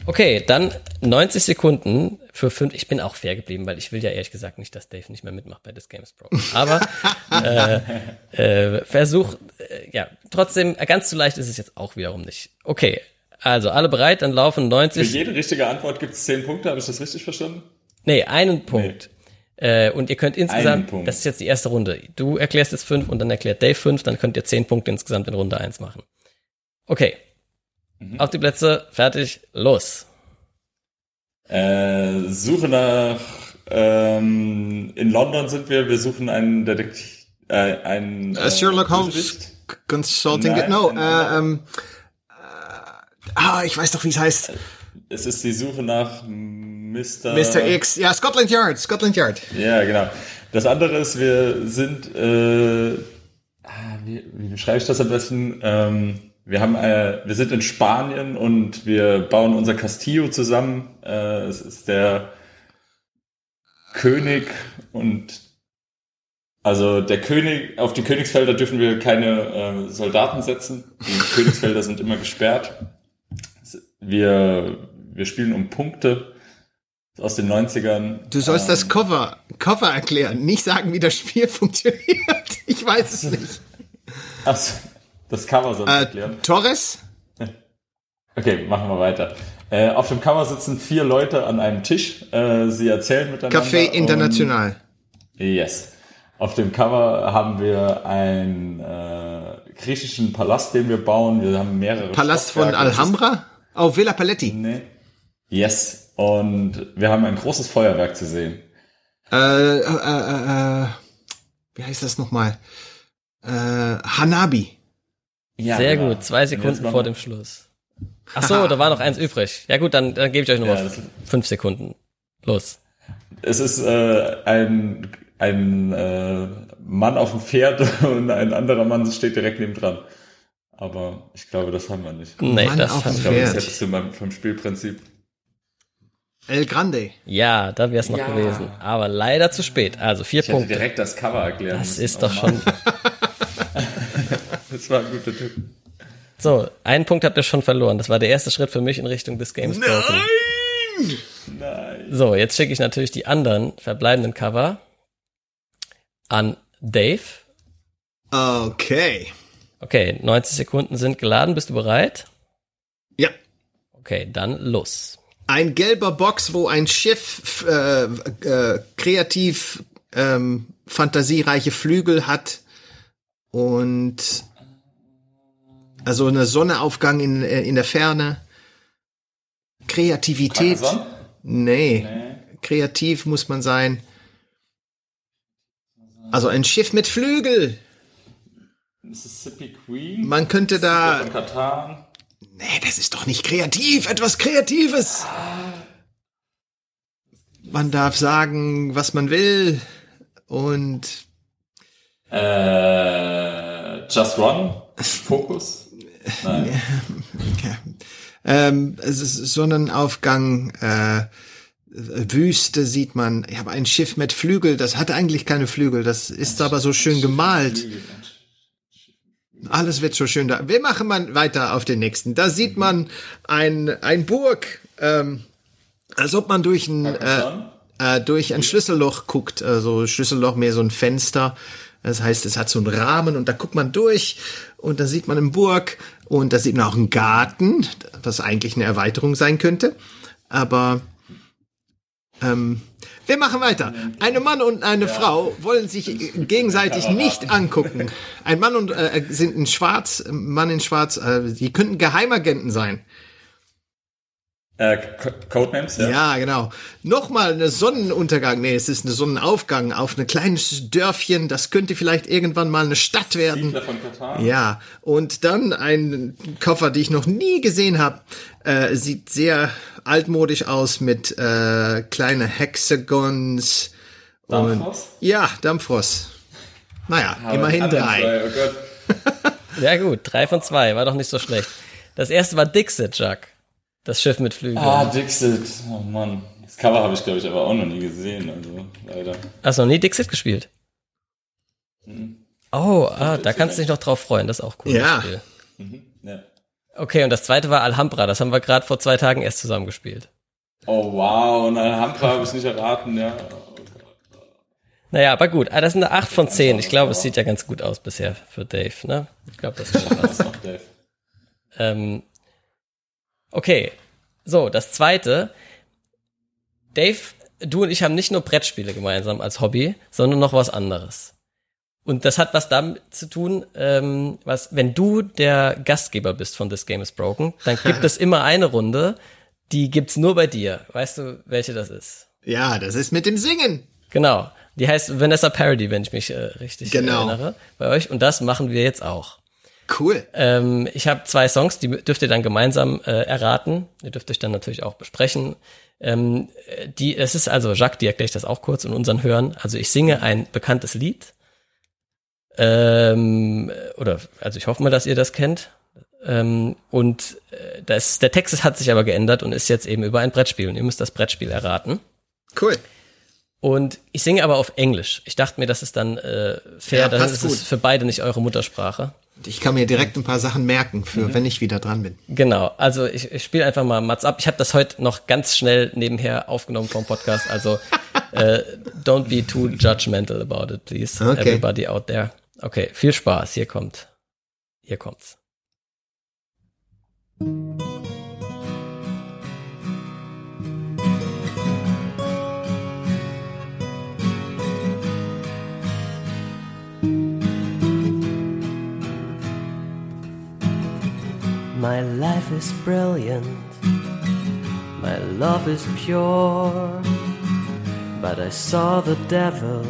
Okay, dann 90 Sekunden für fünf. Ich bin auch fair geblieben, weil ich will ja ehrlich gesagt nicht, dass Dave nicht mehr mitmacht bei This Games Pro. Aber äh, äh, Versuch, äh, ja, trotzdem, äh, ganz zu leicht ist es jetzt auch wiederum nicht. Okay, also alle bereit, dann laufen 90. Für jede richtige Antwort gibt es 10 Punkte, habe ich das richtig verstanden? Nee, einen Punkt. Nee. Äh, und ihr könnt insgesamt, das ist jetzt die erste Runde. Du erklärst jetzt fünf und dann erklärt Dave fünf, dann könnt ihr zehn Punkte insgesamt in Runde eins machen. Okay, Mhm. Auf die Plätze, fertig, los. Äh, Suche nach, ähm, in London sind wir, wir suchen einen Detektiv, äh, einen, uh, Sherlock Holmes Consulting, Nein, no, äh, ähm, Ah, ich weiß doch, wie es heißt. Es ist die Suche nach Mr. Mr. X. Ja, Scotland Yard. Scotland Yard. Ja, genau. Das andere ist, wir sind, äh, ah, wie, wie beschreibe ich das am besten? Ähm, wir haben, äh, wir sind in Spanien und wir bauen unser Castillo zusammen. Äh, es ist der König und also der König, auf die Königsfelder dürfen wir keine äh, Soldaten setzen. Die Königsfelder sind immer gesperrt. Wir, wir spielen um Punkte aus den 90ern. Du sollst ähm, das Cover, Cover erklären, nicht sagen, wie das Spiel funktioniert. Ich weiß es nicht. Achso, das Cover soll ich Äh, erklären. Torres? Okay, machen wir weiter. Äh, auf dem Cover sitzen vier Leute an einem Tisch. Äh, sie erzählen miteinander. Café International. Yes. Auf dem Cover haben wir einen äh, griechischen Palast, den wir bauen. Wir haben mehrere. Palast von Alhambra? Oh, Villa Paletti. Nee. Yes. Und wir haben ein großes Feuerwerk zu sehen. Äh, äh, äh, äh, wie heißt das nochmal? Äh, Hanabi. Ja, Sehr genau. gut, zwei Und Sekunden vor wir- dem Schluss. Ach so, da war noch eins übrig. Ja gut, dann, dann gebe ich euch Ja, nochmal das- fünf Sekunden. Los. Es ist äh, ein, ein äh, Mann auf dem Pferd und ein anderer Mann steht direkt neben dran. Aber ich glaube, das haben wir nicht. Nee, Mann das auf hat, dem Ich glaube, das Pferd. hättest du beim, vom Spielprinzip. El Grande. Ja, da wäre es noch Ja. gewesen. Aber leider zu spät. Also vier Ich hätte Punkte. direkt das Cover erklären Das müssen. ist Oh doch Mann. schon. Das war ein guter Tipp. So, einen Punkt habt ihr schon verloren. Das war der erste Schritt für mich in Richtung des Games Broken. Nein. So, jetzt schicke ich natürlich die anderen verbleibenden Cover an Dave. Okay. Okay, 90 Sekunden sind geladen. Bist du bereit? Ja. Okay, dann los. Ein gelber Box, wo ein Schiff äh, äh, kreativ ähm, fantasiereiche Flügel hat und also eine Sonnenaufgang in, äh, in der Ferne. Kreativität. Nee. Nee. Kreativ muss man sein. Also ein Schiff mit Flügel. Mississippi Queen? Man könnte da. Von? Nee, das ist doch nicht kreativ. Etwas Kreatives. Man darf sagen, was man will. Und Äh, Just Run? Focus? Nein. ähm, es ist Sonnenaufgang, äh, Wüste sieht man. Ich habe ein Schiff mit Flügel. Das hat eigentlich keine Flügel. Das ist aber so schön gemalt. Alles wird so schön da. Wir machen mal weiter auf den nächsten. Da sieht man ein, ein Burg, ähm, als ob man durch ein, äh, äh, durch ein Schlüsselloch guckt. Also Schlüsselloch mehr so ein Fenster. Das heißt, es hat so einen Rahmen und da guckt man durch und da sieht man eine Burg und da sieht man auch einen Garten, was eigentlich eine Erweiterung sein könnte. Aber ähm, wir machen weiter. Ein Mann und eine Frau wollen sich gegenseitig nicht angucken. Ein Mann und äh, sind in Schwarz, ein Mann in Schwarz. Äh, die könnten Geheimagenten sein. Äh, Co- Codenames, ja. Ja, genau. Nochmal eine Sonnenuntergang. Nee, es ist eine Sonnenaufgang auf ein kleines Dörfchen. Das könnte vielleicht irgendwann mal eine Stadt werden. Siedler von Katan? Ja, und dann ein Koffer, die ich noch nie gesehen habe. Äh, sieht sehr altmodisch aus mit äh, kleine Hexagons. Dampfrost? Ja, Dampfrost. Naja, Aber immerhin drei. zwei, Oh Gott. Ja gut, drei von zwei, war doch nicht so schlecht. Das erste war Dixit, Jack. Das Schiff mit Flügeln. Ah, Dixit. Oh Mann. Das Cover habe ich, glaube ich, aber auch noch nie gesehen. Also, leider. Hast du noch nie Dixit gespielt? Mhm. Oh, ah, da kannst du dich noch drauf freuen, das ist auch cool. Ja. das Spiel. Ja. Okay, und das zweite war Alhambra, das haben wir gerade vor zwei Tagen erst zusammen gespielt. Oh wow, und Alhambra habe ich nicht erraten, ja. Naja, aber gut, ah, das sind eine 8 von 10. Ich glaube, es sieht ja ganz gut aus bisher für Dave, ne? Ich glaube, das ist schon Dave. Ähm, okay, so, das zweite. Dave, du und ich haben nicht nur Brettspiele gemeinsam als Hobby, sondern noch was anderes. Und das hat was damit zu tun, ähm, was, wenn du der Gastgeber bist von This Game is Broken, dann gibt es immer eine Runde, die gibt's nur bei dir. Weißt du, welche das ist? Ja, das ist mit dem Singen. Genau. Die heißt Vanessa Parody, wenn ich mich äh, richtig Genau. erinnere, bei euch. Und das machen wir jetzt auch. Cool. Ähm, ich habe zwei Songs, die dürft ihr dann gemeinsam äh, erraten. Ihr dürft euch dann natürlich auch besprechen. Ähm, die, es ist also, Jacques, die erkläre ich das auch kurz in unseren Hören. Also ich singe ein bekanntes Lied. Ähm, oder, also ich hoffe mal, dass ihr das kennt. Ähm, und äh, das, der Text hat sich aber geändert und ist jetzt eben über ein Brettspiel. Und ihr müsst das Brettspiel erraten. Cool. Und ich singe aber auf Englisch. Ich dachte mir, das ist dann äh, fair, Ja, dann ist es gut. für beide nicht eure Muttersprache. Ich kann mir direkt ein paar Sachen merken, für wenn ich wieder dran bin. Genau, also ich, ich spiele einfach mal Mats ab. Ich habe das heute noch ganz schnell nebenher aufgenommen vom Podcast, also äh, don't be too judgmental about it, please. Okay. Everybody out there. Okay, viel Spaß. Hier kommt. Hier kommt's. My life is brilliant. My love is pure. But I saw the devil.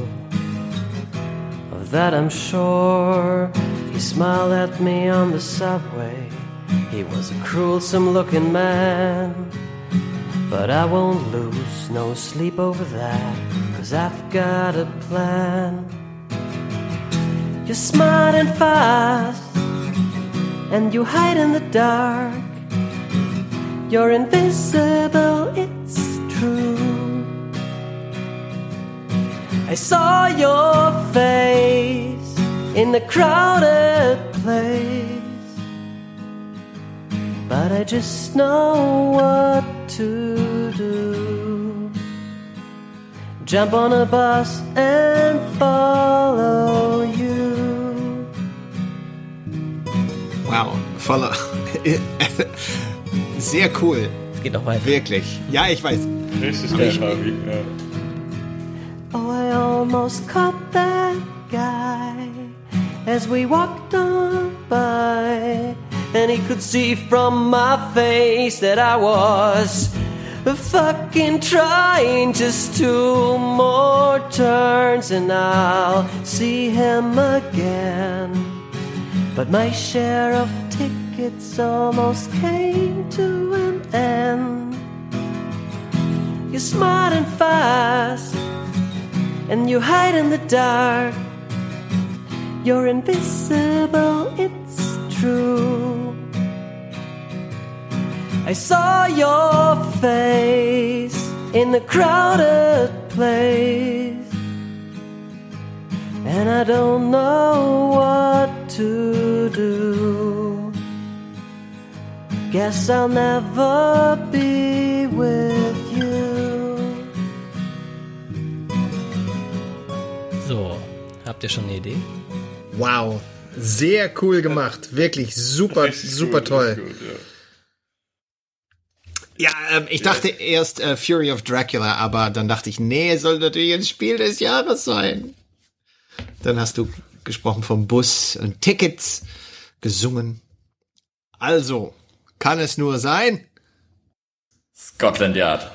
Of that I'm sure. He smiled at me on the subway. He was a cruelsome looking man. But I won't lose no sleep over that. Cause I've got a plan. You're smart and fast and you hide in the dark. You're invisible, it's true. I saw your face in a crowded place, but I just know what to do. Jump on a bus and follow you. Wow, voller. Sehr cool, Es geht noch weiter. wirklich. Ja, ich weiß. Richtig geil, Fabi. Ja. Oh, I almost caught that guy as we walked on by. And he could see from my face that I was fucking trying just two more turns and I'll see him again. But my share of tickets almost came to an end. You're smart and fast and you hide in the dark. You're invisible, it's true. I saw your face in the crowded place, and I don't know what to do. Guess I'll never be with you. So, habt ihr schon eine Idee? Wow, sehr cool gemacht. Wirklich super, super toll. gut, ja. Ja, ähm, ich dachte erst äh, Fury of Dracula, aber dann dachte ich, nee, es soll natürlich ein Spiel des Jahres sein. Dann hast du gesprochen vom Bus und Tickets gesungen. Also, kann es nur sein? Scotland Yard.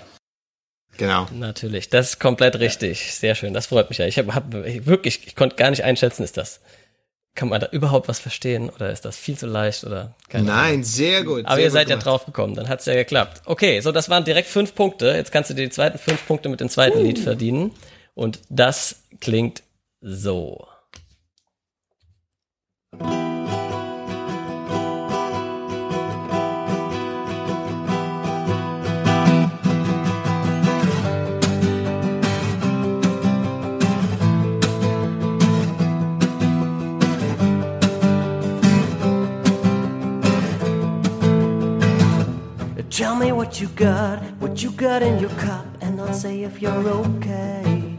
Genau. Natürlich, das ist komplett richtig. Sehr schön, das freut mich ja. Ich habe hab, ich- wirklich, ich konnte gar nicht einschätzen, ist das, kann man da überhaupt was verstehen oder ist das viel zu leicht oder keine Ahnung. Nein, sehr gut. Aber sehr ihr gut seid ja gemacht. drauf gekommen, dann hat's ja geklappt. Okay, so das waren direkt fünf Punkte. Jetzt kannst du dir die zweiten fünf Punkte mit dem zweiten Lied verdienen. Und das klingt so. Tell me what you got, what you got in your cup, and I'll say if you're okay.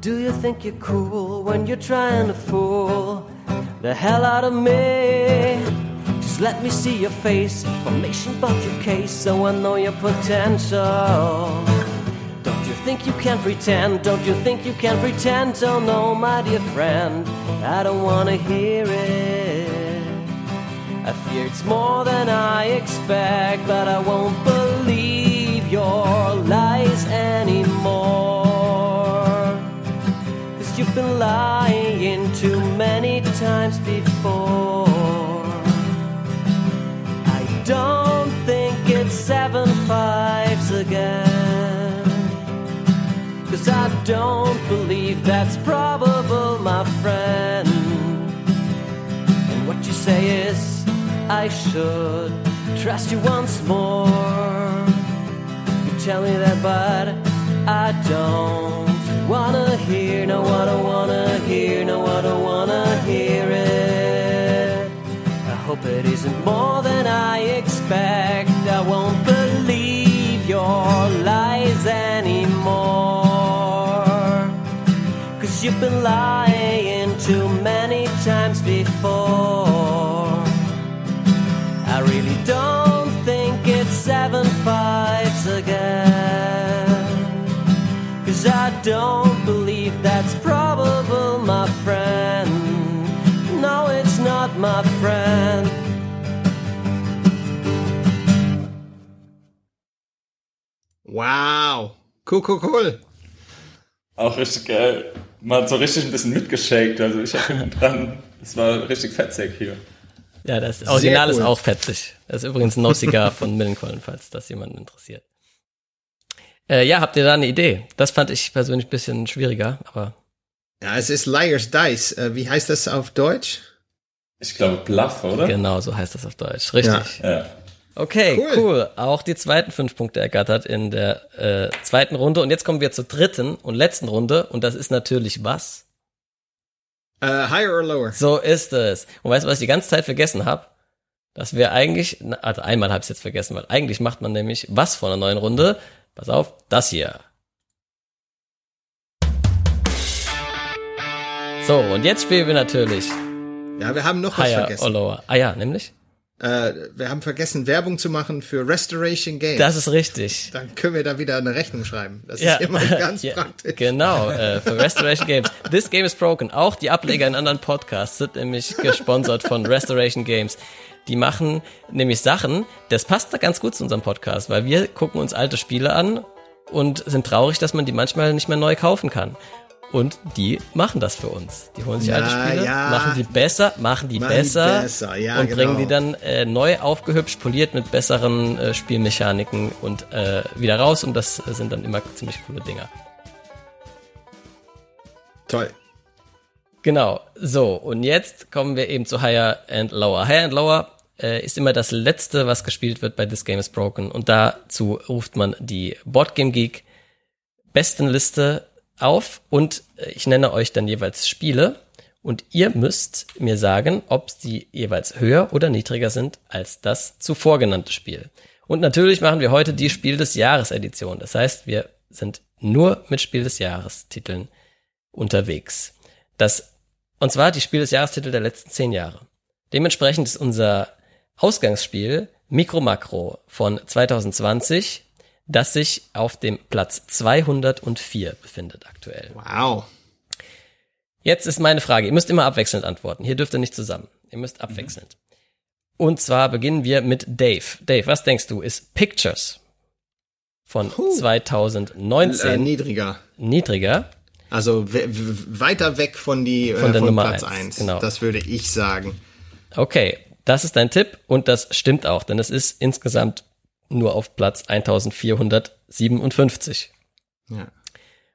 Do you think you're cool when you're trying to fool the hell out of me? Just let me see your face, information about your case, so I know your potential. Don't you think you can pretend? Don't you think you can pretend? Oh no, my dear friend, I don't wanna hear it. I fear it's more than I expect, but I won't believe your lies anymore. Cause you've been lying too many times times before. I don't think it's seven fives again. Cause I don't believe that's probable, my friend. And what you say is, I should trust you once more. You tell me that, but I don't wanna hear, no, I don't wanna hear, no, I don't wanna hear it. I hope it isn't more than I expect. I won't believe your lies anymore. Cause you've been lying Cause I don't believe that's probable, my friend. No, it's not, my friend. Wow. Cool, cool, cool. Auch richtig geil. Man hat so richtig ein bisschen mitgeschakt. Also ich habe dran, es war richtig fetzig hier. Ja, das Original cool. ist auch fetzig. Das ist übrigens ein No Cigar von Millencolin, falls das jemanden interessiert. Äh, ja, habt ihr da eine Idee? Das fand ich persönlich ein bisschen schwieriger, aber Ja, es ist Liar's Dice. Äh, wie heißt das auf Deutsch? Ich glaube Bluff, oder? genau so heißt das auf Deutsch. Richtig. Ja. Okay, Cool. cool. Auch die zweiten fünf Punkte ergattert in der äh, zweiten Runde. Und jetzt kommen wir zur dritten und letzten Runde. Und das ist natürlich was? Äh, higher or lower? So ist es. Und weißt du, was ich die ganze Zeit vergessen habe? Dass wir eigentlich, also einmal habe ich jetzt vergessen, weil eigentlich macht man nämlich was vor einer neuen Runde. Pass auf, das hier. So, und jetzt spielen wir natürlich Ja, wir haben noch was vergessen. Lower. Ah ja, nämlich? Äh, wir haben vergessen, Werbung zu machen für Restoration Games. Das ist richtig. Dann können wir da wieder eine Rechnung schreiben. Das Ja, ist immer ganz ja, praktisch. Genau, äh, für Restoration Games. This Game is Broken. Auch die Ableger in anderen Podcasts sind nämlich gesponsert von Restoration Games. Die machen nämlich Sachen, das passt da ganz gut zu unserem Podcast, weil wir gucken uns alte Spiele an und sind traurig, dass man die manchmal nicht mehr neu kaufen kann. Und die machen das für uns. Die holen sich Ja, alte Spiele, ja. machen die besser, machen die Machen die besser, besser, ja, und genau. bringen die dann äh, neu aufgehübscht, poliert mit besseren äh, Spielmechaniken und äh, wieder raus. Und das sind dann immer ziemlich coole Dinger. Toll. Genau, so, und jetzt kommen wir eben zu Higher and Lower. Higher and Lower äh, ist immer das Letzte, was gespielt wird bei This Game is Broken. Und dazu ruft man die Boardgame Geek Bestenliste auf und äh, ich nenne euch dann jeweils Spiele und ihr müsst mir sagen, ob sie jeweils höher oder niedriger sind als das zuvor genannte Spiel. Und natürlich machen wir heute die Spiel des Jahres Edition. Das heißt, wir sind nur mit Spiel des Jahres Titeln unterwegs. Das, und zwar die Spiel des Jahrestitel der letzten zehn Jahre. Dementsprechend ist unser Ausgangsspiel Micro Macro von 2020, das sich auf dem Platz 204 befindet aktuell. Wow. Jetzt ist meine Frage, ihr müsst immer abwechselnd antworten. Hier dürft ihr nicht zusammen. Ihr müsst abwechselnd. Und zwar beginnen wir mit Dave. Dave, was denkst du, ist Pictures von Puh. 2019 Äh, niedriger. niedriger? Also weiter weg von die Von äh, der von Nummer Platz eins, 1. genau. Das würde ich sagen. Okay, das ist dein Tipp und das stimmt auch, denn es ist insgesamt nur auf Platz 1457. Ja.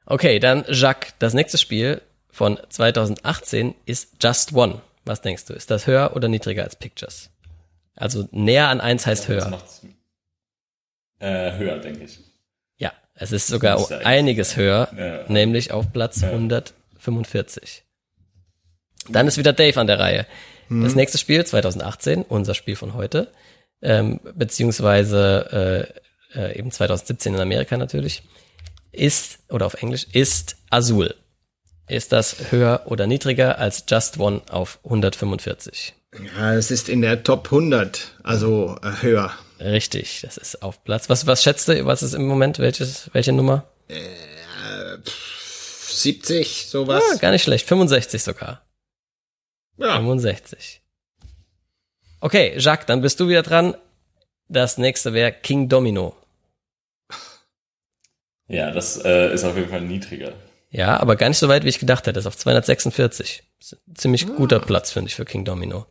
Okay, dann Jacques, das nächste Spiel von 2018 ist Just One. Was denkst du, ist das höher oder niedriger als Pictures? Also näher an eins heißt Das höher. äh, höher, denke ich. Ja, es ist sogar eigentlich einiges höher, Ja. nämlich auf Platz 145. Dann ist wieder Dave an der Reihe. Das nächste Spiel, 2018, unser Spiel von heute, ähm, beziehungsweise äh, äh, eben 2017 in Amerika natürlich, ist, oder auf Englisch, ist Azul. Ist das höher oder niedriger als Just One auf 145? ja, es ist in der Top 100, also äh, höher. Richtig, das ist auf Platz. Was, was schätzt du, was ist im Moment, welches, welche Nummer? 70, sowas. Ah, gar nicht schlecht, 65 sogar. Ja. 65. Okay, Jacques, dann bist du wieder dran. Das nächste wäre King Domino. Ja, das äh, ist auf jeden Fall niedriger. Ja, aber gar nicht so weit, wie ich gedacht hätte. Ist auf 246. Ist ein ziemlich guter Platz, finde ich, für King Domino.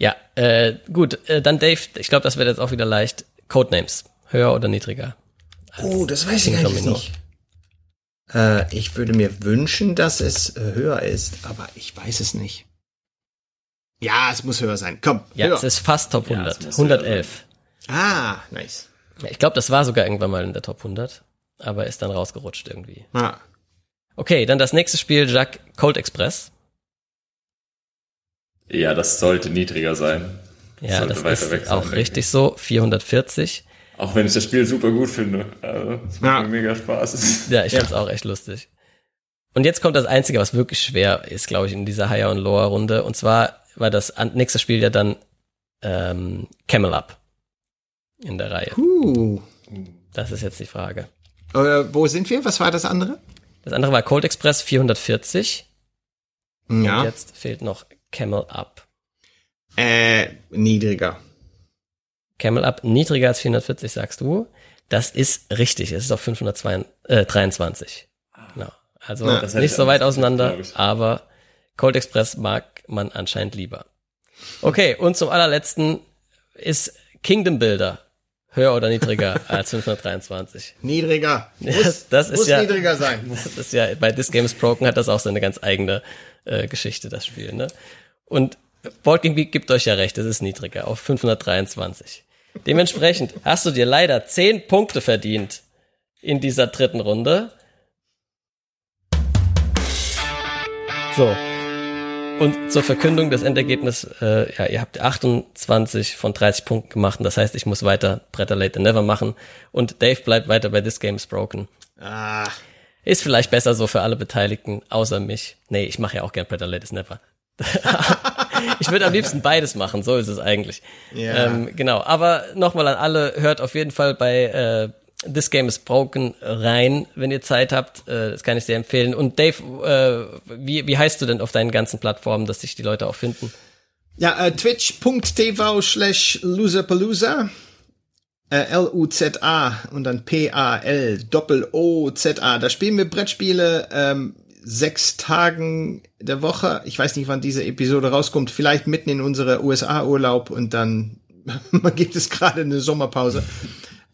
Ja, äh, gut, äh, dann Dave, ich glaube, das wird jetzt auch wieder leicht. Codenames, höher oder niedriger? Oh, das weiß ich eigentlich nicht. Äh, ich würde mir wünschen, dass es äh, höher ist, aber ich weiß es nicht. Ja, es muss höher sein. Komm, Ja, höher. es ist fast Top Ja, 100. es muss höher 111. ah, nice. Ich glaube, das war sogar irgendwann mal in der Top 100, aber ist dann rausgerutscht irgendwie. Ah. Okay, dann das nächste Spiel, Jacques Cold Express. Ja, das sollte niedriger sein. Ja, das weiter weg ist sein, auch denke richtig so. 440. Auch wenn ich das Spiel super gut finde. Also, es Ja. macht mir mega Spaß. Ja, ich Ja. find's auch echt lustig. Und jetzt kommt das Einzige, was wirklich schwer ist, glaube ich, in dieser Higher- und Lower-Runde. Und zwar war das nächste Spiel ja dann ähm, Camel Up in der Reihe. Uh. Das ist jetzt die Frage. Äh, wo sind wir? Was war das andere? Das andere war Cold Express 440. Und Ja. jetzt fehlt noch Camel Up. Äh, niedriger. Camel Up niedriger als 440, sagst du. Das ist richtig. Es ist auf 523. Genau. Also Ja, das hätte nicht ich so weit auseinander, aber Cold Express mag man anscheinend lieber. Okay, und zum allerletzten ist Kingdom Builder höher oder niedriger als 523. Niedriger. Ja, Muss, das ist muss ja- niedriger sein. Das ist ja, bei This Game is Broken hat das auch seine ganz eigene äh, Geschichte, das Spiel. Ne? Und Game Geek gibt euch ja recht, es ist niedriger, auf 523. Dementsprechend hast du dir leider 10 Punkte verdient in dieser dritten Runde. So. Und zur Verkündung des Endergebnisses, äh, ja, ihr habt 28 von 30 Punkten gemacht und das heißt, ich muss weiter Bretter Late than Never machen und Dave bleibt weiter bei This Game is Broken. Ah, Ist vielleicht besser so für alle Beteiligten, außer mich. Nee, ich mache ja auch gern Better Late is Never. Ich würde am liebsten beides machen, so ist es eigentlich. Ja. Ähm, genau, aber nochmal an alle, hört auf jeden Fall bei äh, This Game is Broken rein, wenn ihr Zeit habt. Äh, das kann ich sehr empfehlen. Und Dave, äh, wie, wie heißt du denn auf deinen ganzen Plattformen, dass sich die Leute auch finden? Ja, äh, twitch.tv slash loserpalooza. Äh, L-U-Z-A und dann P-A-L Doppel-O-Z-A. Da spielen wir Brettspiele ähm, sechs Tagen der Woche. Ich weiß nicht, wann diese Episode rauskommt. Vielleicht mitten in unsere USA-Urlaub und dann gibt es gerade eine Sommerpause.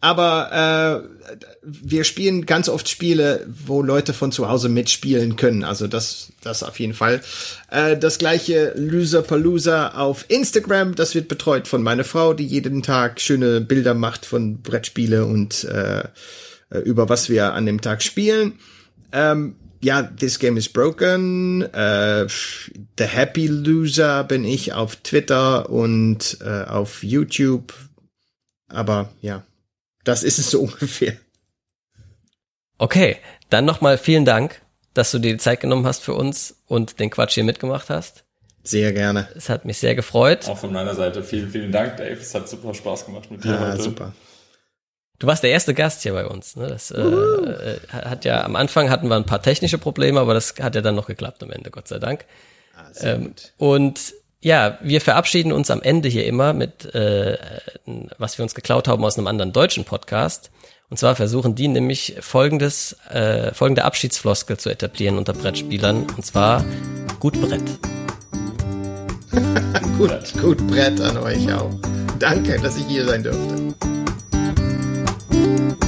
Aber äh, wir spielen ganz oft Spiele, wo Leute von zu Hause mitspielen können. Also das, das auf jeden Fall. Äh, das gleiche Loserpalooza auf Instagram. Das wird betreut von meiner Frau, die jeden Tag schöne Bilder macht von Brettspiele und äh, äh, über was wir an dem Tag spielen. Ähm, ja, This Game is Broken. Äh, The Happy Loser bin ich auf Twitter und äh, auf YouTube. Aber ja, das ist es so ungefähr. Okay, dann nochmal vielen Dank, dass du dir die Zeit genommen hast für uns und den Quatsch hier mitgemacht hast. Sehr gerne. Es hat mich sehr gefreut. Auch von meiner Seite vielen, vielen Dank, Dave. Es hat super Spaß gemacht mit dir Ja, heute. super. Du warst der erste Gast hier bei uns. Ne? Das äh, hat ja am Anfang hatten wir ein paar technische Probleme, aber das hat ja dann noch geklappt am Ende, Gott sei Dank. Ah, Ähm, und ja, wir verabschieden uns am Ende hier immer mit, äh, was wir uns geklaut haben aus einem anderen deutschen Podcast. Und zwar versuchen die nämlich folgendes, äh, folgende Abschiedsfloskel zu etablieren unter Brettspielern. Und zwar gut Brett. Gut, gut Brett an euch auch. Danke, dass ich hier sein durfte. Thank you.